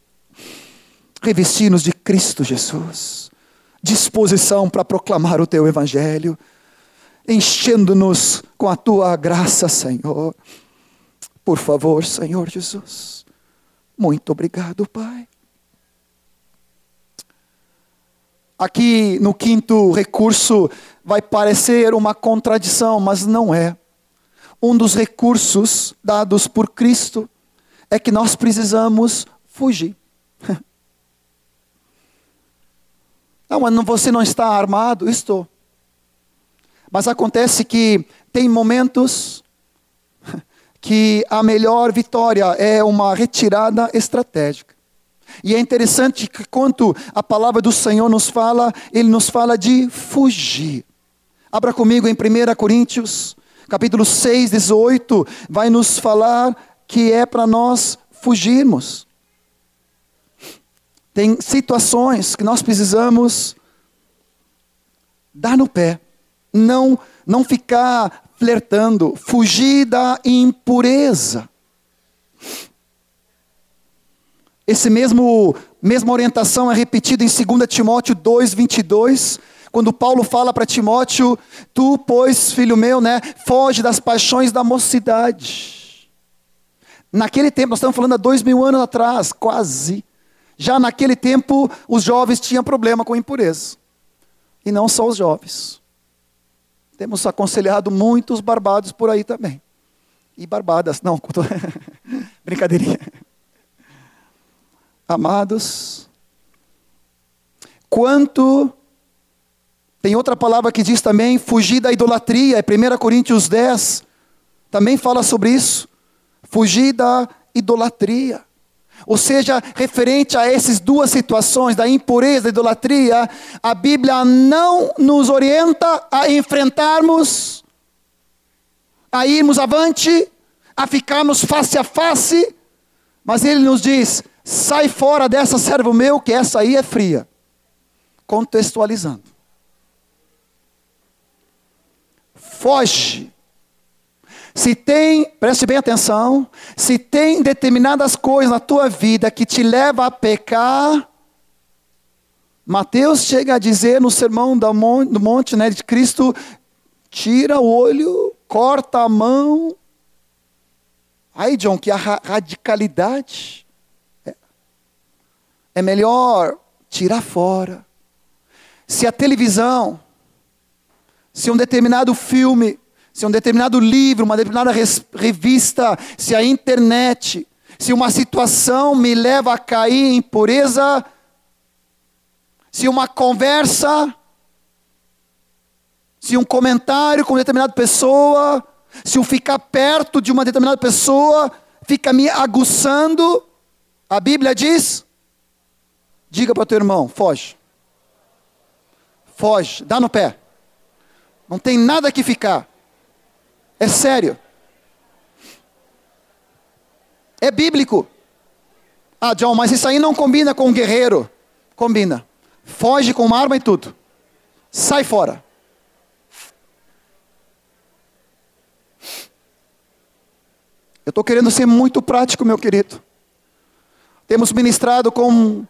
Revestir-nos de Cristo Jesus. Disposição para proclamar o teu evangelho, enchendo-nos com a tua graça, Senhor por favor, Senhor Jesus. Muito obrigado, Pai. Aqui no quinto recurso vai parecer uma contradição, mas não é. Um dos recursos dados por Cristo é que nós precisamos fugir. Não, você não está armado? Estou. Mas acontece que tem momentos que a melhor vitória é uma retirada estratégica. E é interessante que quanto a palavra do Senhor nos fala, ele nos fala de fugir. Abra comigo em 1 Coríntios, capítulo 6, 18, vai nos falar que é para nós fugirmos. Tem situações que nós precisamos dar no pé, não não ficar flertando, fugir da impureza. Esse mesmo mesma orientação é repetida em 2 Timóteo 2:22, quando Paulo fala para Timóteo: "Tu, pois, filho meu, né, foge das paixões da mocidade". Naquele tempo, nós estamos falando há dois mil anos atrás, quase. Já naquele tempo, os jovens tinham problema com impureza. E não só os jovens. Temos aconselhado muitos barbados por aí também. E barbadas, não, brincadeirinha. Amados, quanto. Tem outra palavra que diz também: fugir da idolatria, é 1 Coríntios 10, também fala sobre isso. Fugir da idolatria. Ou seja, referente a essas duas situações, da impureza e da idolatria, a Bíblia não nos orienta a enfrentarmos, a irmos avante, a ficarmos face a face, mas ele nos diz: sai fora dessa servo meu, que essa aí é fria. Contextualizando. Foge se tem, preste bem atenção, se tem determinadas coisas na tua vida que te leva a pecar, Mateus chega a dizer no sermão do monte né, de Cristo: tira o olho, corta a mão. Aí, John, que a radicalidade. É, é melhor tirar fora. Se a televisão, se um determinado filme se um determinado livro, uma determinada revista, se a internet, se uma situação me leva a cair em pureza, se uma conversa, se um comentário com determinada pessoa, se eu ficar perto de uma determinada pessoa, fica me aguçando, a Bíblia diz: diga para o teu irmão, foge. Foge, dá no pé. Não tem nada que ficar. É sério. É bíblico. Ah, John, mas isso aí não combina com um guerreiro. Combina. Foge com uma arma e tudo. Sai fora. Eu estou querendo ser muito prático, meu querido. Temos ministrado com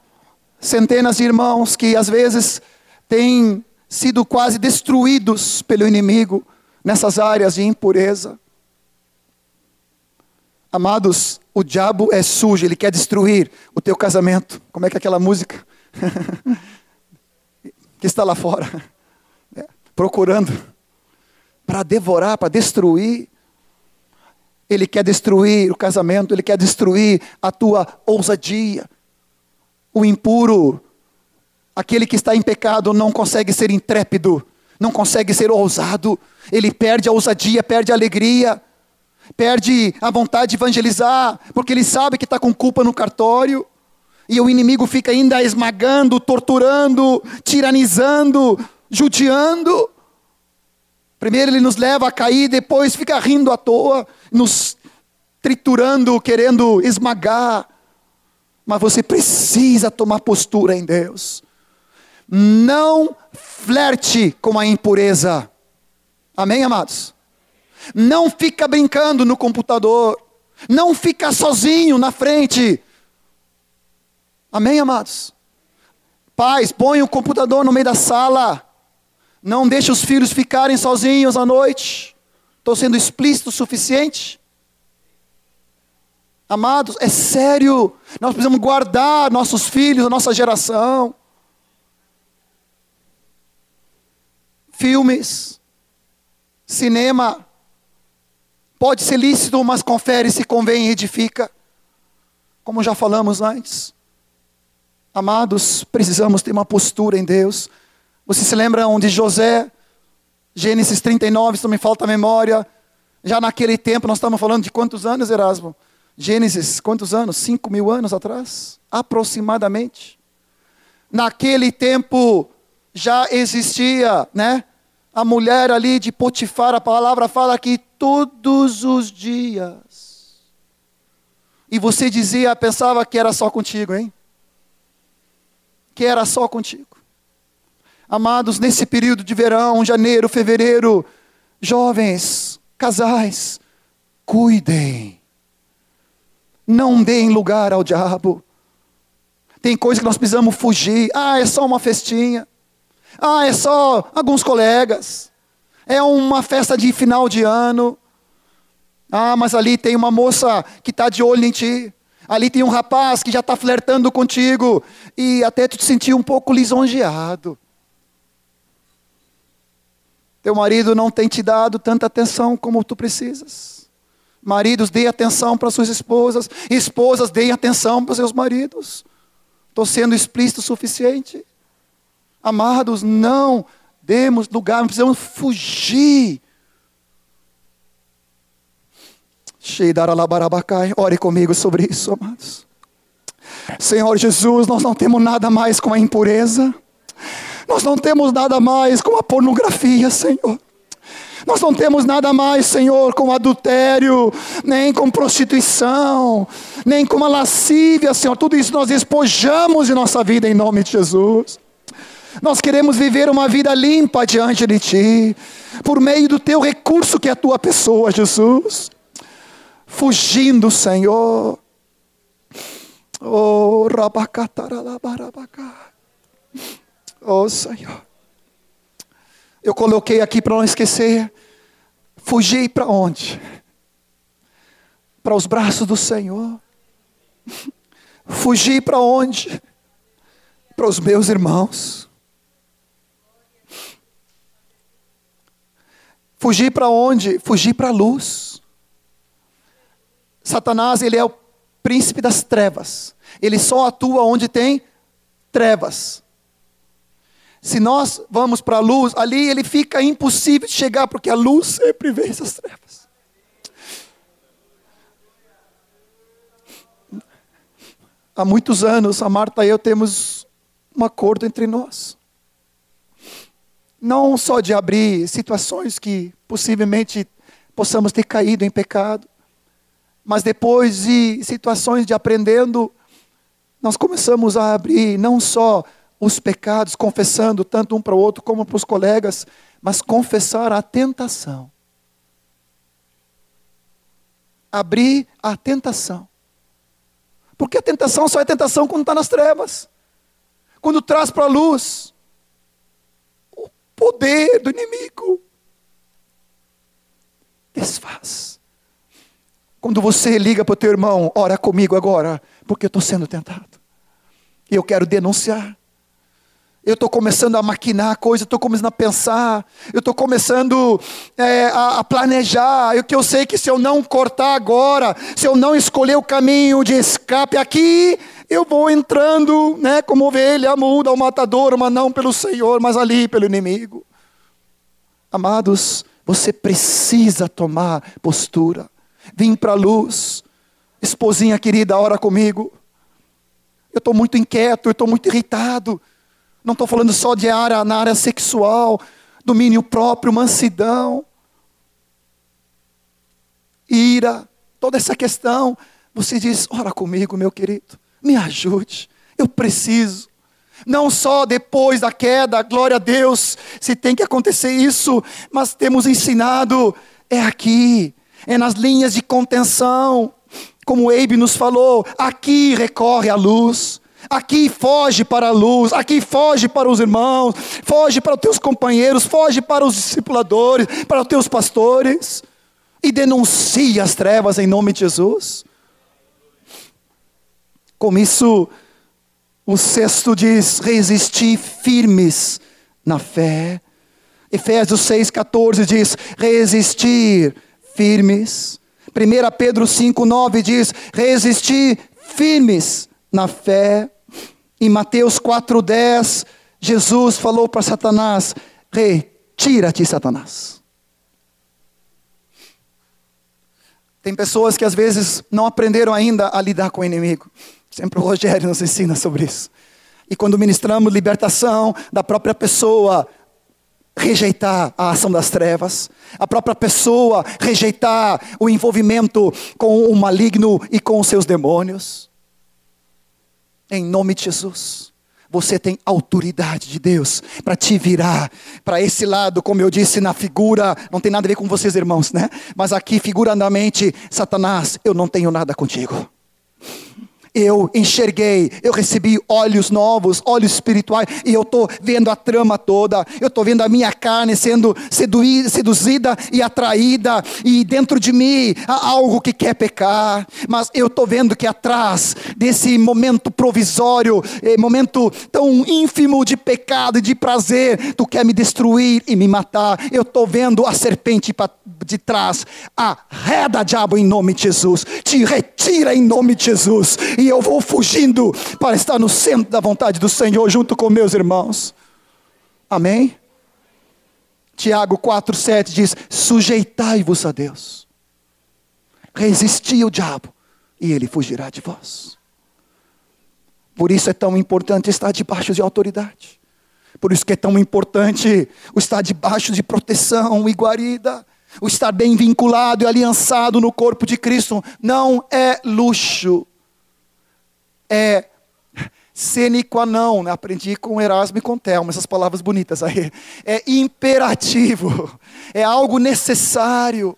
centenas de irmãos que às vezes têm sido quase destruídos pelo inimigo nessas áreas de impureza. Amados, o diabo é sujo, ele quer destruir o teu casamento. Como é que é aquela música? que está lá fora, é, procurando para devorar, para destruir. Ele quer destruir o casamento, ele quer destruir a tua ousadia. O impuro, aquele que está em pecado, não consegue ser intrépido não consegue ser ousado, ele perde a ousadia, perde a alegria, perde a vontade de evangelizar, porque ele sabe que está com culpa no cartório, e o inimigo fica ainda esmagando, torturando, tiranizando, judiando. Primeiro ele nos leva a cair, depois fica rindo à toa, nos triturando, querendo esmagar. Mas você precisa tomar postura em Deus. Não flerte com a impureza. Amém, amados? Não fica brincando no computador. Não fica sozinho na frente. Amém, amados? Pais, põe o computador no meio da sala. Não deixe os filhos ficarem sozinhos à noite. Estou sendo explícito o suficiente? Amados, é sério. Nós precisamos guardar nossos filhos, a nossa geração. Filmes, cinema. Pode ser lícito, mas confere se convém e edifica. Como já falamos antes. Amados, precisamos ter uma postura em Deus. Vocês se lembram de José? Gênesis 39, se não me falta a memória. Já naquele tempo, nós estamos falando de quantos anos, Erasmo? Gênesis, quantos anos? Cinco mil anos atrás? Aproximadamente. Naquele tempo, já existia, né? A mulher ali de Potifar, a palavra fala que todos os dias. E você dizia, pensava que era só contigo, hein? Que era só contigo. Amados, nesse período de verão, janeiro, fevereiro, jovens, casais, cuidem. Não deem lugar ao diabo. Tem coisa que nós precisamos fugir. Ah, é só uma festinha. Ah, é só alguns colegas. É uma festa de final de ano. Ah, mas ali tem uma moça que está de olho em ti. Ali tem um rapaz que já está flertando contigo. E até tu te sentir um pouco lisonjeado. Teu marido não tem te dado tanta atenção como tu precisas. Maridos, dê atenção para suas esposas. Esposas, deem atenção para seus maridos. Estou sendo explícito o suficiente? Amados, não demos lugar, não precisamos fugir. Ore comigo sobre isso, amados. Senhor Jesus, nós não temos nada mais com a impureza. Nós não temos nada mais com a pornografia, Senhor. Nós não temos nada mais, Senhor, com adultério, nem com prostituição, nem com a lascívia, Senhor. Tudo isso nós despojamos de nossa vida em nome de Jesus. Nós queremos viver uma vida limpa diante de Ti, por meio do Teu recurso que é a Tua pessoa, Jesus. Fugindo, Senhor. Oh. Oh, Senhor. Eu coloquei aqui para não esquecer. Fugir para onde? Para os braços do Senhor. Fugir para onde? Para os meus irmãos. Fugir para onde? Fugir para a luz. Satanás, ele é o príncipe das trevas. Ele só atua onde tem trevas. Se nós vamos para a luz, ali ele fica impossível de chegar, porque a luz sempre vence as trevas. Há muitos anos, a Marta e eu temos um acordo entre nós. Não só de abrir situações que possivelmente possamos ter caído em pecado, mas depois de situações de aprendendo, nós começamos a abrir não só os pecados, confessando tanto um para o outro como para os colegas, mas confessar a tentação. Abrir a tentação. Porque a tentação só é tentação quando está nas trevas. Quando traz para a luz poder do inimigo. Desfaz. Quando você liga para o teu irmão, ora comigo agora, porque eu estou sendo tentado. E eu quero denunciar eu estou começando a maquinar a coisa, estou começando a pensar, eu estou começando é, a, a, planejar, eu que eu sei que se eu não cortar agora, se eu não escolher o caminho de escape aqui, eu vou entrando, né, como ovelha muda ao matador, mas não pelo Senhor, mas ali pelo inimigo. Amados, você precisa tomar postura. Vim para a luz. Esposinha querida, ora comigo. Eu estou muito inquieto, eu estou muito irritado. Não estou falando só de área na área sexual, domínio próprio, mansidão, ira, toda essa questão. Você diz: ora comigo, meu querido, me ajude, eu preciso. Não só depois da queda, glória a Deus, se tem que acontecer isso, mas temos ensinado, é aqui, é nas linhas de contenção, como Eibe nos falou, aqui recorre a luz. Aqui foge para a luz, aqui foge para os irmãos, foge para os teus companheiros, foge para os discipuladores, para os teus pastores e denuncia as trevas em nome de Jesus. Com isso, o sexto diz: resistir firmes na fé. Efésios 6,14 diz: resistir firmes. 1 Pedro 5,9 diz: resistir firmes na fé. Em Mateus 4,10, Jesus falou para Satanás: Retira-te, Satanás. Tem pessoas que às vezes não aprenderam ainda a lidar com o inimigo. Sempre o Rogério nos ensina sobre isso. E quando ministramos libertação da própria pessoa, rejeitar a ação das trevas, a própria pessoa rejeitar o envolvimento com o maligno e com os seus demônios. Em nome de Jesus. Você tem autoridade de Deus para te virar para esse lado, como eu disse na figura, não tem nada a ver com vocês, irmãos, né? Mas aqui, figuradamente, Satanás, eu não tenho nada contigo eu enxerguei, eu recebi olhos novos, olhos espirituais, e eu estou vendo a trama toda, eu estou vendo a minha carne sendo seduzida e atraída, e dentro de mim há algo que quer pecar, mas eu estou vendo que atrás desse momento provisório, eh, momento tão ínfimo de pecado e de prazer, tu quer me destruir e me matar, eu estou vendo a serpente de trás, arreda diabo em nome de Jesus, te retira em nome de Jesus, e eu vou fugindo para estar no centro da vontade do Senhor junto com meus irmãos. Amém? Tiago 4,7 diz: Sujeitai-vos a Deus. Resisti ao diabo e ele fugirá de vós. Por isso é tão importante estar debaixo de autoridade. Por isso que é tão importante o estar debaixo de proteção e guarida. O estar bem vinculado e aliançado no corpo de Cristo. Não é luxo. É sine qua non. Né? Aprendi com Erasmo e com Thelma, essas palavras bonitas aí. É imperativo. É algo necessário.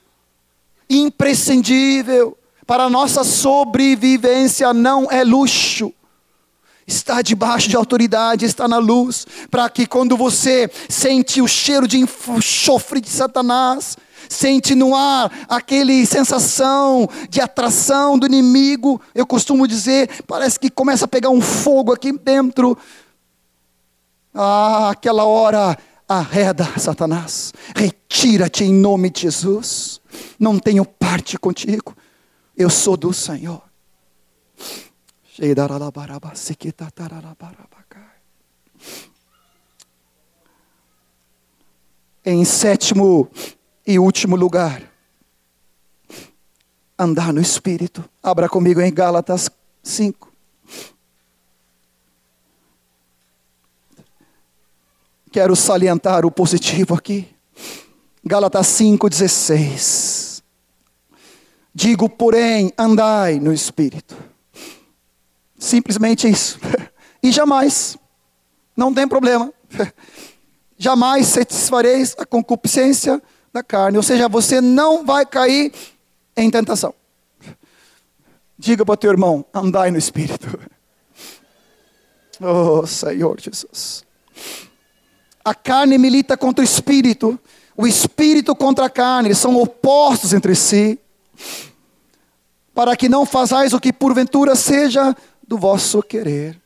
Imprescindível. Para a nossa sobrevivência não é luxo está debaixo de autoridade, está na luz, para que quando você sente o cheiro de enxofre de Satanás, sente no ar aquele sensação de atração do inimigo, eu costumo dizer, parece que começa a pegar um fogo aqui dentro. Ah, aquela hora arreda Satanás, retira-te em nome de Jesus. Não tenho parte contigo. Eu sou do Senhor. Em sétimo e último lugar, andar no Espírito. Abra comigo em Gálatas 5. Quero salientar o positivo aqui. Gálatas 5,16. Digo, porém, andai no Espírito Simplesmente isso. E jamais, não tem problema, jamais satisfareis a concupiscência da carne. Ou seja, você não vai cair em tentação. Diga para o teu irmão: andai no Espírito. Oh, Senhor Jesus. A carne milita contra o espírito, o espírito contra a carne, eles são opostos entre si. Para que não fazais o que porventura seja do vosso querer.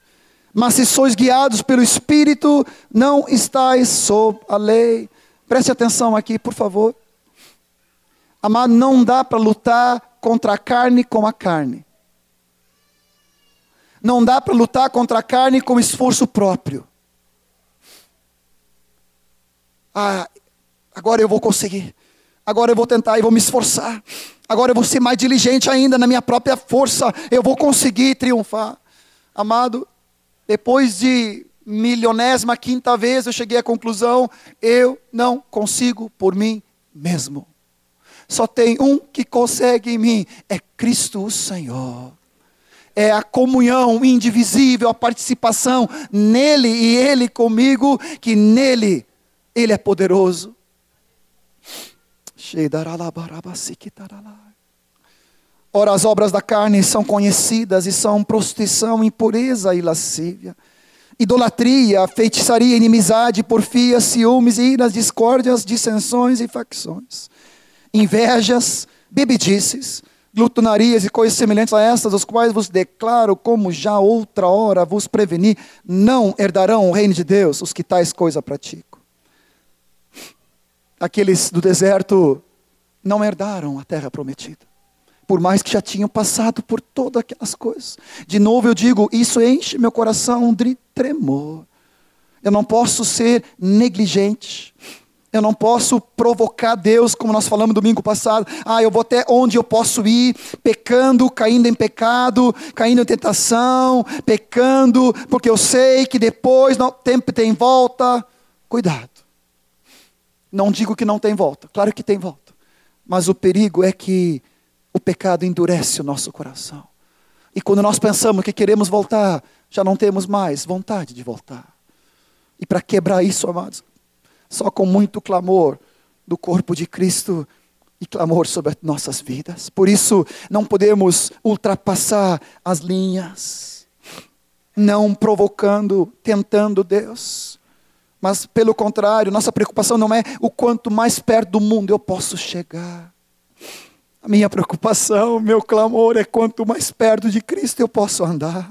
Mas se sois guiados pelo Espírito, não estáis sob a lei. Preste atenção aqui, por favor. Amado, não dá para lutar contra a carne com a carne. Não dá para lutar contra a carne com esforço próprio. Ah, agora eu vou conseguir. Agora eu vou tentar e vou me esforçar. Agora eu vou ser mais diligente ainda na minha própria força. Eu vou conseguir triunfar. Amado, depois de milionésima quinta vez eu cheguei à conclusão: eu não consigo por mim mesmo. Só tem um que consegue em mim, é Cristo o Senhor. É a comunhão indivisível, a participação nele e ele comigo, que nele ele é poderoso. Ora, as obras da carne são conhecidas e são prostituição, impureza e lascívia, idolatria, feitiçaria, inimizade, porfia, ciúmes, iras, discórdias, dissensões e facções, invejas, bebedices, glutonarias e coisas semelhantes a estas, os quais vos declaro, como já outra hora vos preveni, não herdarão o reino de Deus os que tais coisas praticam aqueles do deserto não herdaram a terra prometida. Por mais que já tinham passado por todas aquelas coisas. De novo eu digo, isso enche meu coração de tremor. Eu não posso ser negligente. Eu não posso provocar Deus, como nós falamos domingo passado. Ah, eu vou até onde eu posso ir, pecando, caindo em pecado, caindo em tentação, pecando, porque eu sei que depois o tempo tem volta. Cuidado. Não digo que não tem volta, claro que tem volta. Mas o perigo é que o pecado endurece o nosso coração. E quando nós pensamos que queremos voltar, já não temos mais vontade de voltar. E para quebrar isso, amados, só com muito clamor do corpo de Cristo e clamor sobre nossas vidas. Por isso, não podemos ultrapassar as linhas, não provocando, tentando Deus. Mas, pelo contrário, nossa preocupação não é o quanto mais perto do mundo eu posso chegar. A minha preocupação, meu clamor é quanto mais perto de Cristo eu posso andar.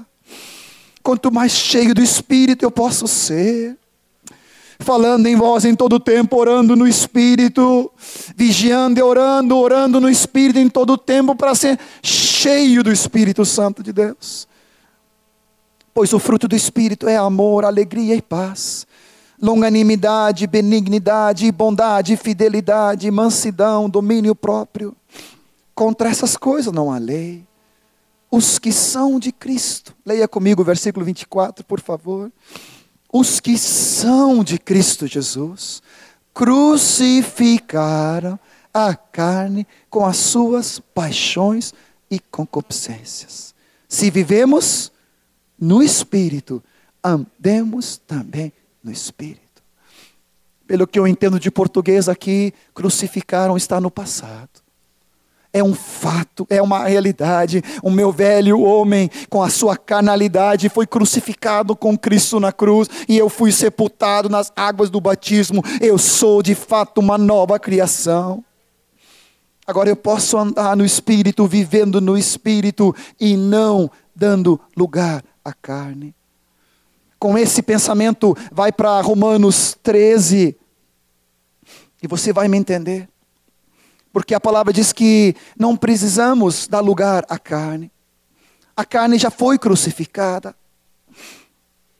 Quanto mais cheio do Espírito eu posso ser. Falando em voz em todo tempo, orando no Espírito, vigiando e orando, orando no Espírito em todo tempo para ser cheio do Espírito Santo de Deus. Pois o fruto do Espírito é amor, alegria e paz longanimidade, benignidade, bondade, fidelidade, mansidão, domínio próprio. Contra essas coisas não há lei. Os que são de Cristo. Leia comigo o versículo 24, por favor. Os que são de Cristo Jesus crucificaram a carne com as suas paixões e concupiscências. Se vivemos no Espírito, andemos também no Espírito. Pelo que eu entendo de português aqui, crucificaram está no passado. É um fato, é uma realidade. O meu velho homem, com a sua carnalidade, foi crucificado com Cristo na cruz e eu fui sepultado nas águas do batismo. Eu sou de fato uma nova criação. Agora eu posso andar no espírito, vivendo no espírito e não dando lugar à carne. Com esse pensamento, vai para Romanos 13 e você vai me entender. Porque a palavra diz que não precisamos dar lugar à carne. A carne já foi crucificada.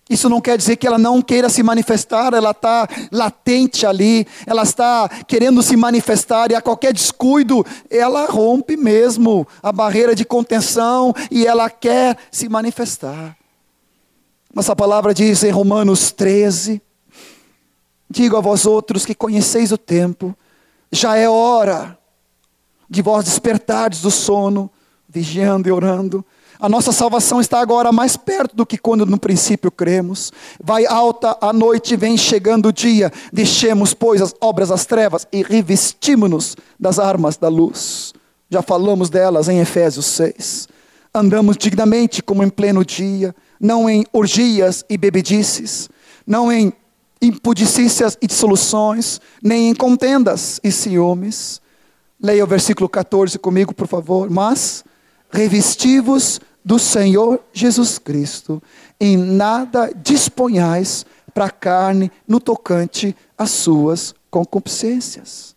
Isso não quer dizer que ela não queira se manifestar, ela está latente ali, ela está querendo se manifestar e a qualquer descuido, ela rompe mesmo a barreira de contenção e ela quer se manifestar. Mas a palavra diz em Romanos 13: Digo a vós outros que conheceis o tempo, já é hora de vós despertardes do sono, vigiando e orando. A nossa salvação está agora mais perto do que quando no princípio cremos. Vai alta a noite, vem chegando o dia. Deixemos, pois, as obras das trevas e revestimos-nos das armas da luz. Já falamos delas em Efésios 6. Andamos dignamente como em pleno dia, não em orgias e bebedices, não em impudicícias e dissoluções, nem em contendas e ciúmes. Leia o versículo 14 comigo, por favor. Mas revestivos do Senhor Jesus Cristo, em nada disponhais para a carne no tocante às suas concupiscências.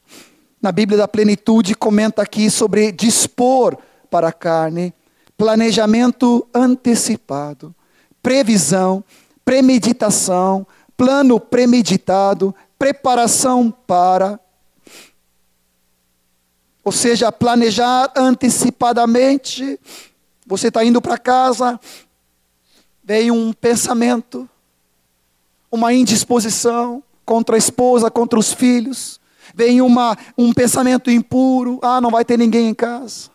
Na Bíblia da Plenitude comenta aqui sobre dispor para a carne, planejamento antecipado, previsão, premeditação, plano premeditado, preparação para. Ou seja, planejar antecipadamente. Você está indo para casa, veio um pensamento, uma indisposição contra a esposa, contra os filhos, vem uma, um pensamento impuro: ah, não vai ter ninguém em casa.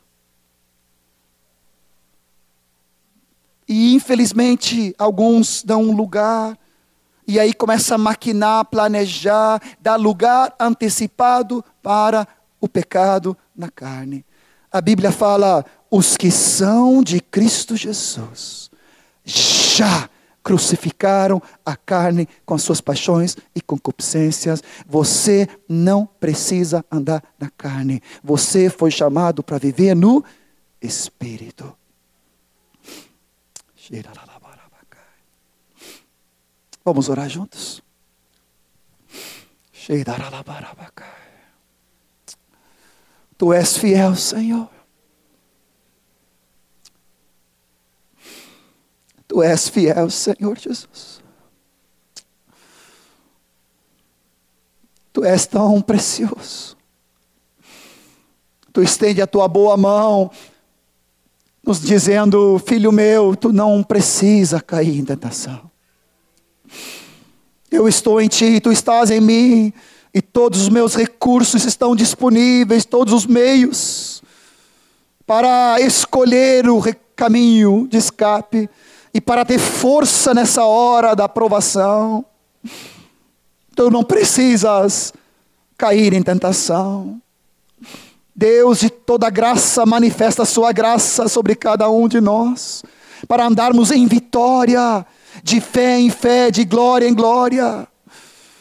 E infelizmente alguns dão um lugar e aí começa a maquinar, planejar, dar lugar antecipado para o pecado na carne. A Bíblia fala: os que são de Cristo Jesus já crucificaram a carne com as suas paixões e concupiscências. Você não precisa andar na carne. Você foi chamado para viver no Espírito. Vamos orar juntos? Tu és fiel, Senhor. Tu és fiel, Senhor Jesus. Tu és tão precioso. Tu estende a tua boa mão, nos dizendo: Filho meu, tu não precisa cair em tentação. Eu estou em ti, tu estás em mim, todos os meus recursos estão disponíveis, todos os meios, para escolher o caminho de escape e para ter força nessa hora da aprovação. Tu não precisas cair em tentação. Deus de toda graça manifesta a sua graça sobre cada um de nós, para andarmos em vitória de fé em fé, de glória em glória,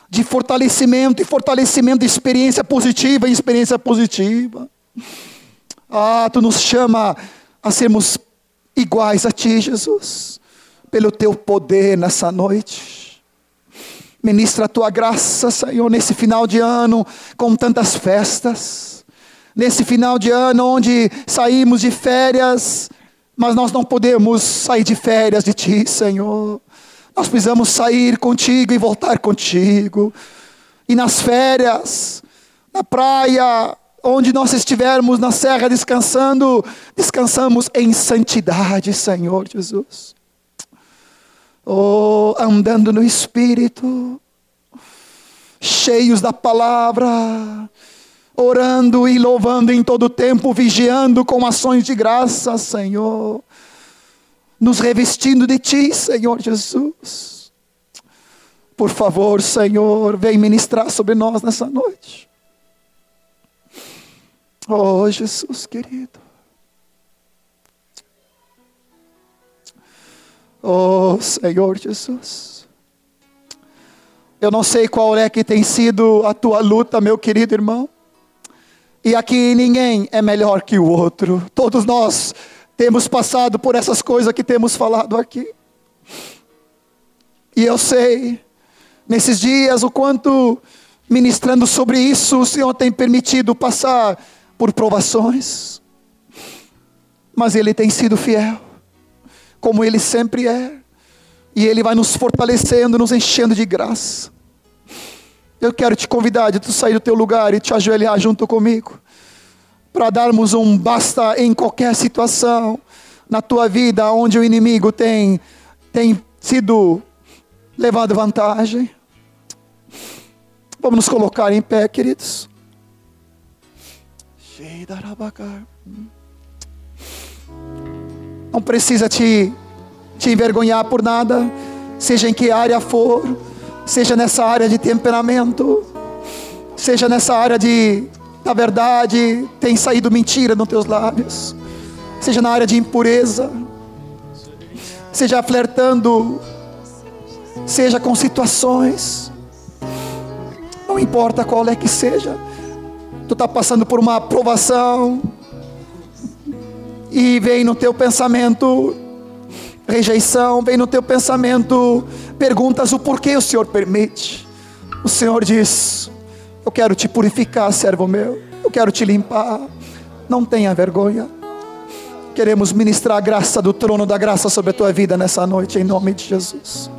de fortalecimento em fortalecimento, de experiência positiva em experiência positiva. Ah, tu nos chama a sermos iguais a ti, Jesus, pelo teu poder nessa noite. Ministra a tua graça, Senhor, nesse final de ano, com tantas festas. Nesse final de ano, onde saímos de férias, mas nós não podemos sair de férias de Ti, Senhor. Nós precisamos sair contigo e voltar contigo. E nas férias, na praia, onde nós estivermos na serra descansando, descansamos em santidade, Senhor Jesus. Oh, andando no Espírito, cheios da palavra, orando e louvando em todo tempo, vigiando com ações de graça, Senhor, nos revestindo de Ti, Senhor Jesus. Por favor, Senhor, vem ministrar sobre nós nessa noite. Oh, Jesus querido. Oh, Senhor Jesus. Eu não sei qual é que tem sido a tua luta, meu querido irmão. E aqui ninguém é melhor que o outro. Todos nós temos passado por essas coisas que temos falado aqui. E eu sei, nesses dias, o quanto ministrando sobre isso, o Senhor tem permitido passar por provações. Mas Ele tem sido fiel, como Ele sempre é. E Ele vai nos fortalecendo, nos enchendo de graça. Eu quero te convidar de tu sair do teu lugar e te ajoelhar junto comigo, para darmos um basta em qualquer situação na tua vida onde o inimigo tem, tem sido levado vantagem. Vamos nos colocar em pé, queridos. Não precisa te, te envergonhar por nada, seja em que área for seja nessa área de temperamento, seja nessa área de, da verdade, tem saído mentira nos teus lábios, seja na área de impureza, seja flertando, seja com situações, não importa qual é que seja, tu está passando por uma aprovação, e vem no teu pensamento rejeição, vem no teu pensamento perguntas o porquê o Senhor permite. O Senhor diz: Eu quero te purificar, servo meu. Eu quero te limpar. Não tenha vergonha. Queremos ministrar a graça do trono da graça sobre a tua vida nessa noite, em nome de Jesus.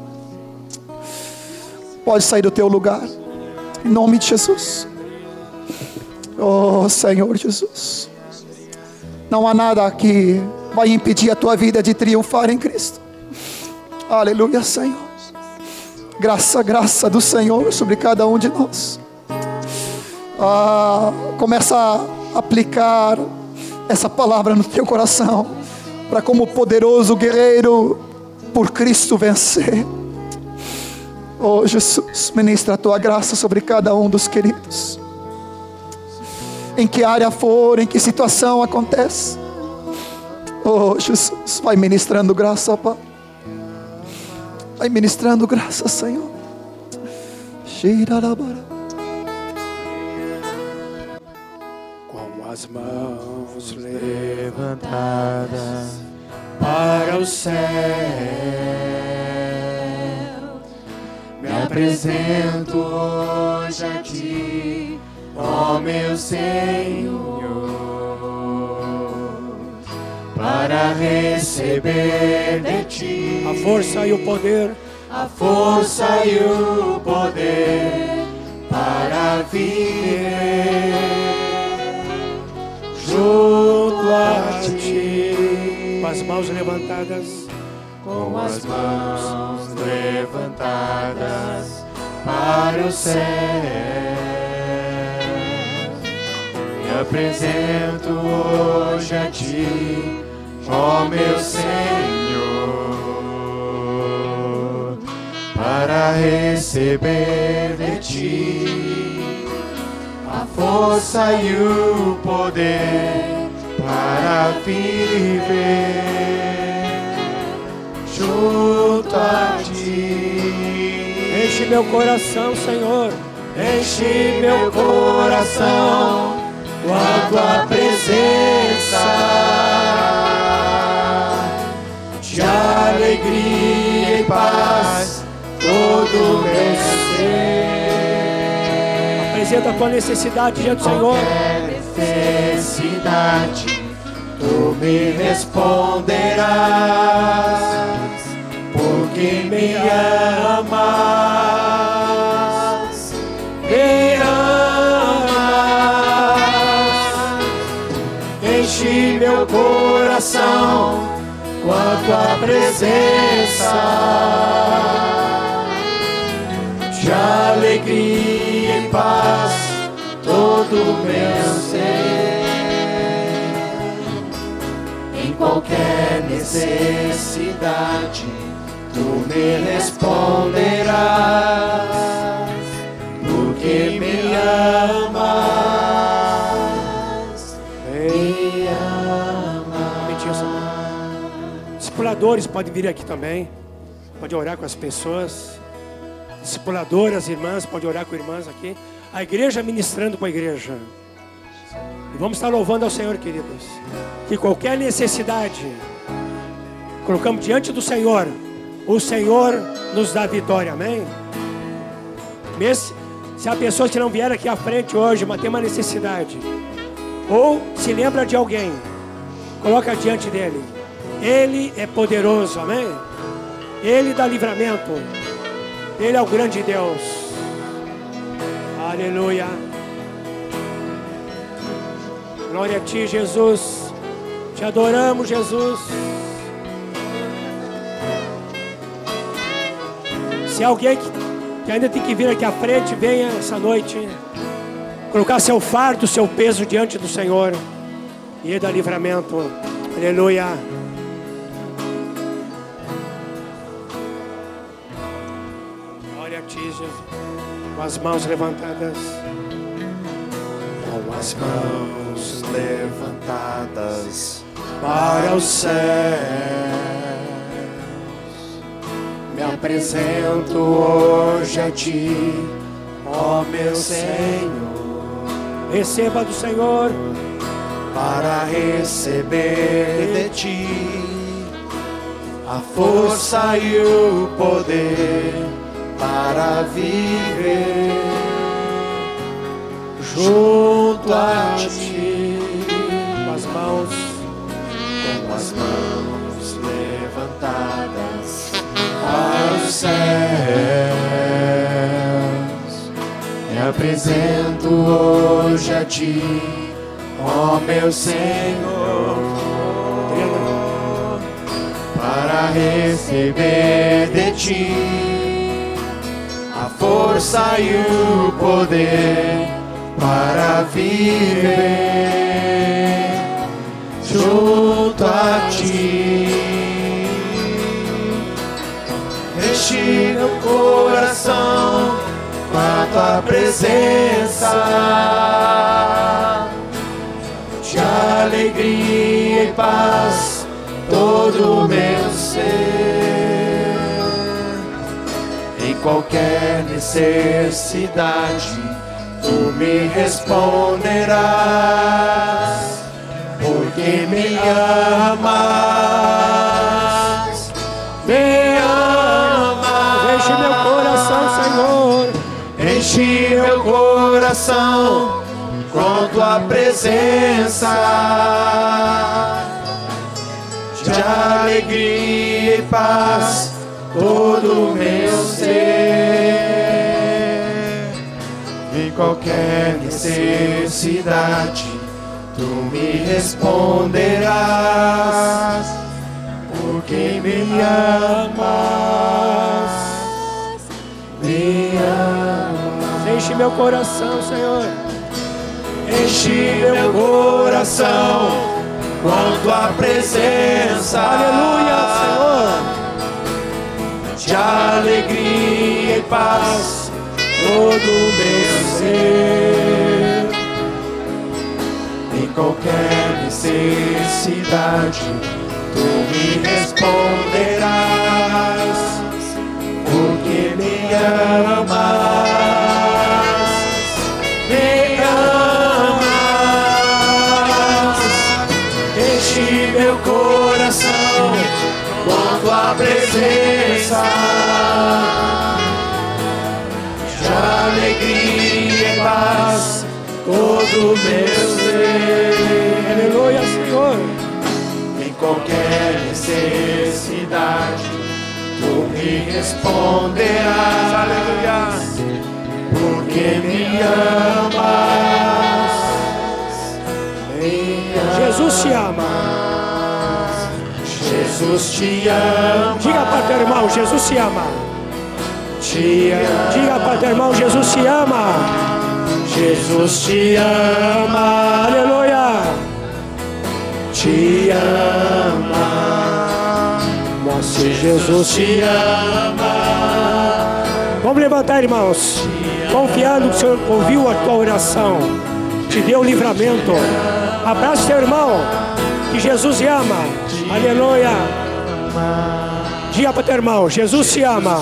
Pode sair do teu lugar, em nome de Jesus. Oh Senhor Jesus. Não há nada que vai impedir a tua vida de triunfar em Cristo. Aleluia, Senhor. Graça, graça do Senhor sobre cada um de nós. Ah, começa a aplicar essa palavra no teu coração, para como poderoso guerreiro por Cristo vencer. Oh Jesus, ministra a tua graça sobre cada um dos queridos. Em que área for, em que situação acontece. Oh Jesus, vai ministrando graça, Pai. Vai ministrando graça, Senhor. As mãos levantadas para o céu, me apresento hoje a Ti, ó meu Senhor, para receber de Ti a força e o poder, a força e o poder para viver junto a ti, com as mãos levantadas. com as mãos levantadas para o céu. Me apresento hoje a ti, ó meu Senhor, para receber de ti força e o poder para viver junto a ti. Enche meu coração, Senhor. Enche meu coração com a tua presença de alegria e paz todo meu ser apresenta da tua necessidade diante do Senhor. necessidade, tu me responderás, porque me amas. Me amas, enche meu coração com a tua presença. De alegria e paz todo o meu ser. Em qualquer necessidade, tu me responderás, porque me amas, me amas. Discipuladores podem vir aqui também. Pode orar com as pessoas. Discipuladoras, irmãs, pode orar com irmãs aqui. A igreja ministrando com a igreja. E vamos estar louvando ao Senhor, queridos. Que qualquer necessidade, colocamos diante do Senhor. O Senhor nos dá vitória, amém? Mesmo se há pessoas que não vieram aqui à frente hoje, mas tem uma necessidade. Ou se lembra de alguém, coloca diante dele. Ele é poderoso, amém? Ele dá livramento. Ele é o grande Deus. Aleluia. Glória a ti, Jesus. Te adoramos, Jesus. Se alguém que, ainda tem que vir aqui à frente, venha essa noite. Colocar seu fardo, seu peso diante do Senhor. E Ele dá livramento. Aleluia. Com as mãos levantadas. com as mãos levantadas para os céus. Me apresento hoje a ti, ó meu Senhor, Receba do Senhor. para receber de ti a força e o poder para viver junto a ti. Com as mãos. com as mãos levantadas os céus. Me apresento hoje a ti, ó meu Senhor, para receber de ti força e o poder para viver junto a ti. Enche meu coração com a tua presença de alegria e paz todo o meu ser. Qualquer necessidade, tu me responderás porque me amas, me amas. Enche meu coração, Senhor. Enche meu coração com tua presença de alegria e paz todo o qualquer necessidade, tu me responderás, porque me amas, me amas. Enche meu coração, Senhor. Enche meu coração com tua presença. Aleluia, De alegria e paz todo o meu Em qualquer necessidade, tu me responderás, porque me amas, me amas. Enche meu coração com tua presença o meu ser. Aleluia, Senhor. Em qualquer necessidade, tu me responderás. Aleluia. Porque me amas. Me Jesus te ama. Jesus te ama. Diga para teu irmão, Jesus te ama. Te ama. Diga para teu irmão, Jesus te ama. Jesus te ama. Aleluia. Te ama. Nossa, Jesus te Te ama. Vamos levantar, irmãos. Confiando que o Senhor ouviu a tua oração. Te deu livramento. Abraça teu irmão. Que Jesus te ama. Aleluia. Diga para teu irmão. Jesus te ama.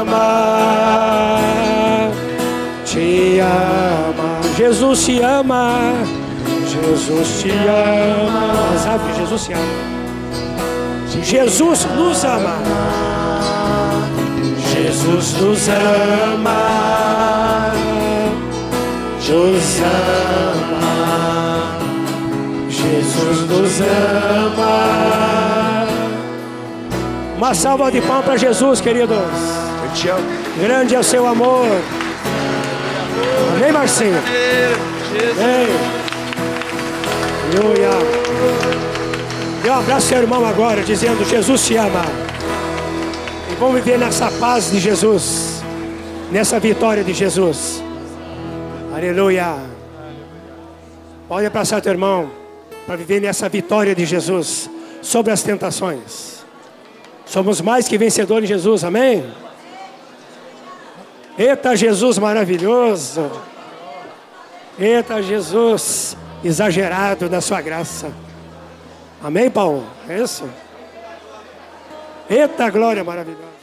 Ama. Te ama. Jesus te ama. Jesus te ama. Sabe que Jesus te ama. Jesus nos ama. Jesus nos ama. Nos ama. Jesus nos ama. Uma salva de palmas para Jesus, queridos. Eu te amo. Grande é o seu amor. Amém, Marcinho? Amém. Aleluia. Dê um abraço seu irmão agora, dizendo: Jesus te ama. E vamos viver nessa paz de Jesus, nessa vitória de Jesus. Aleluia. Pode abraçar teu irmão para viver nessa vitória de Jesus sobre as tentações. Somos mais que vencedores em Jesus, amém? Eita Jesus maravilhoso. Eita Jesus exagerado na sua graça. Amém, Paulo? É isso? Eita glória maravilhosa.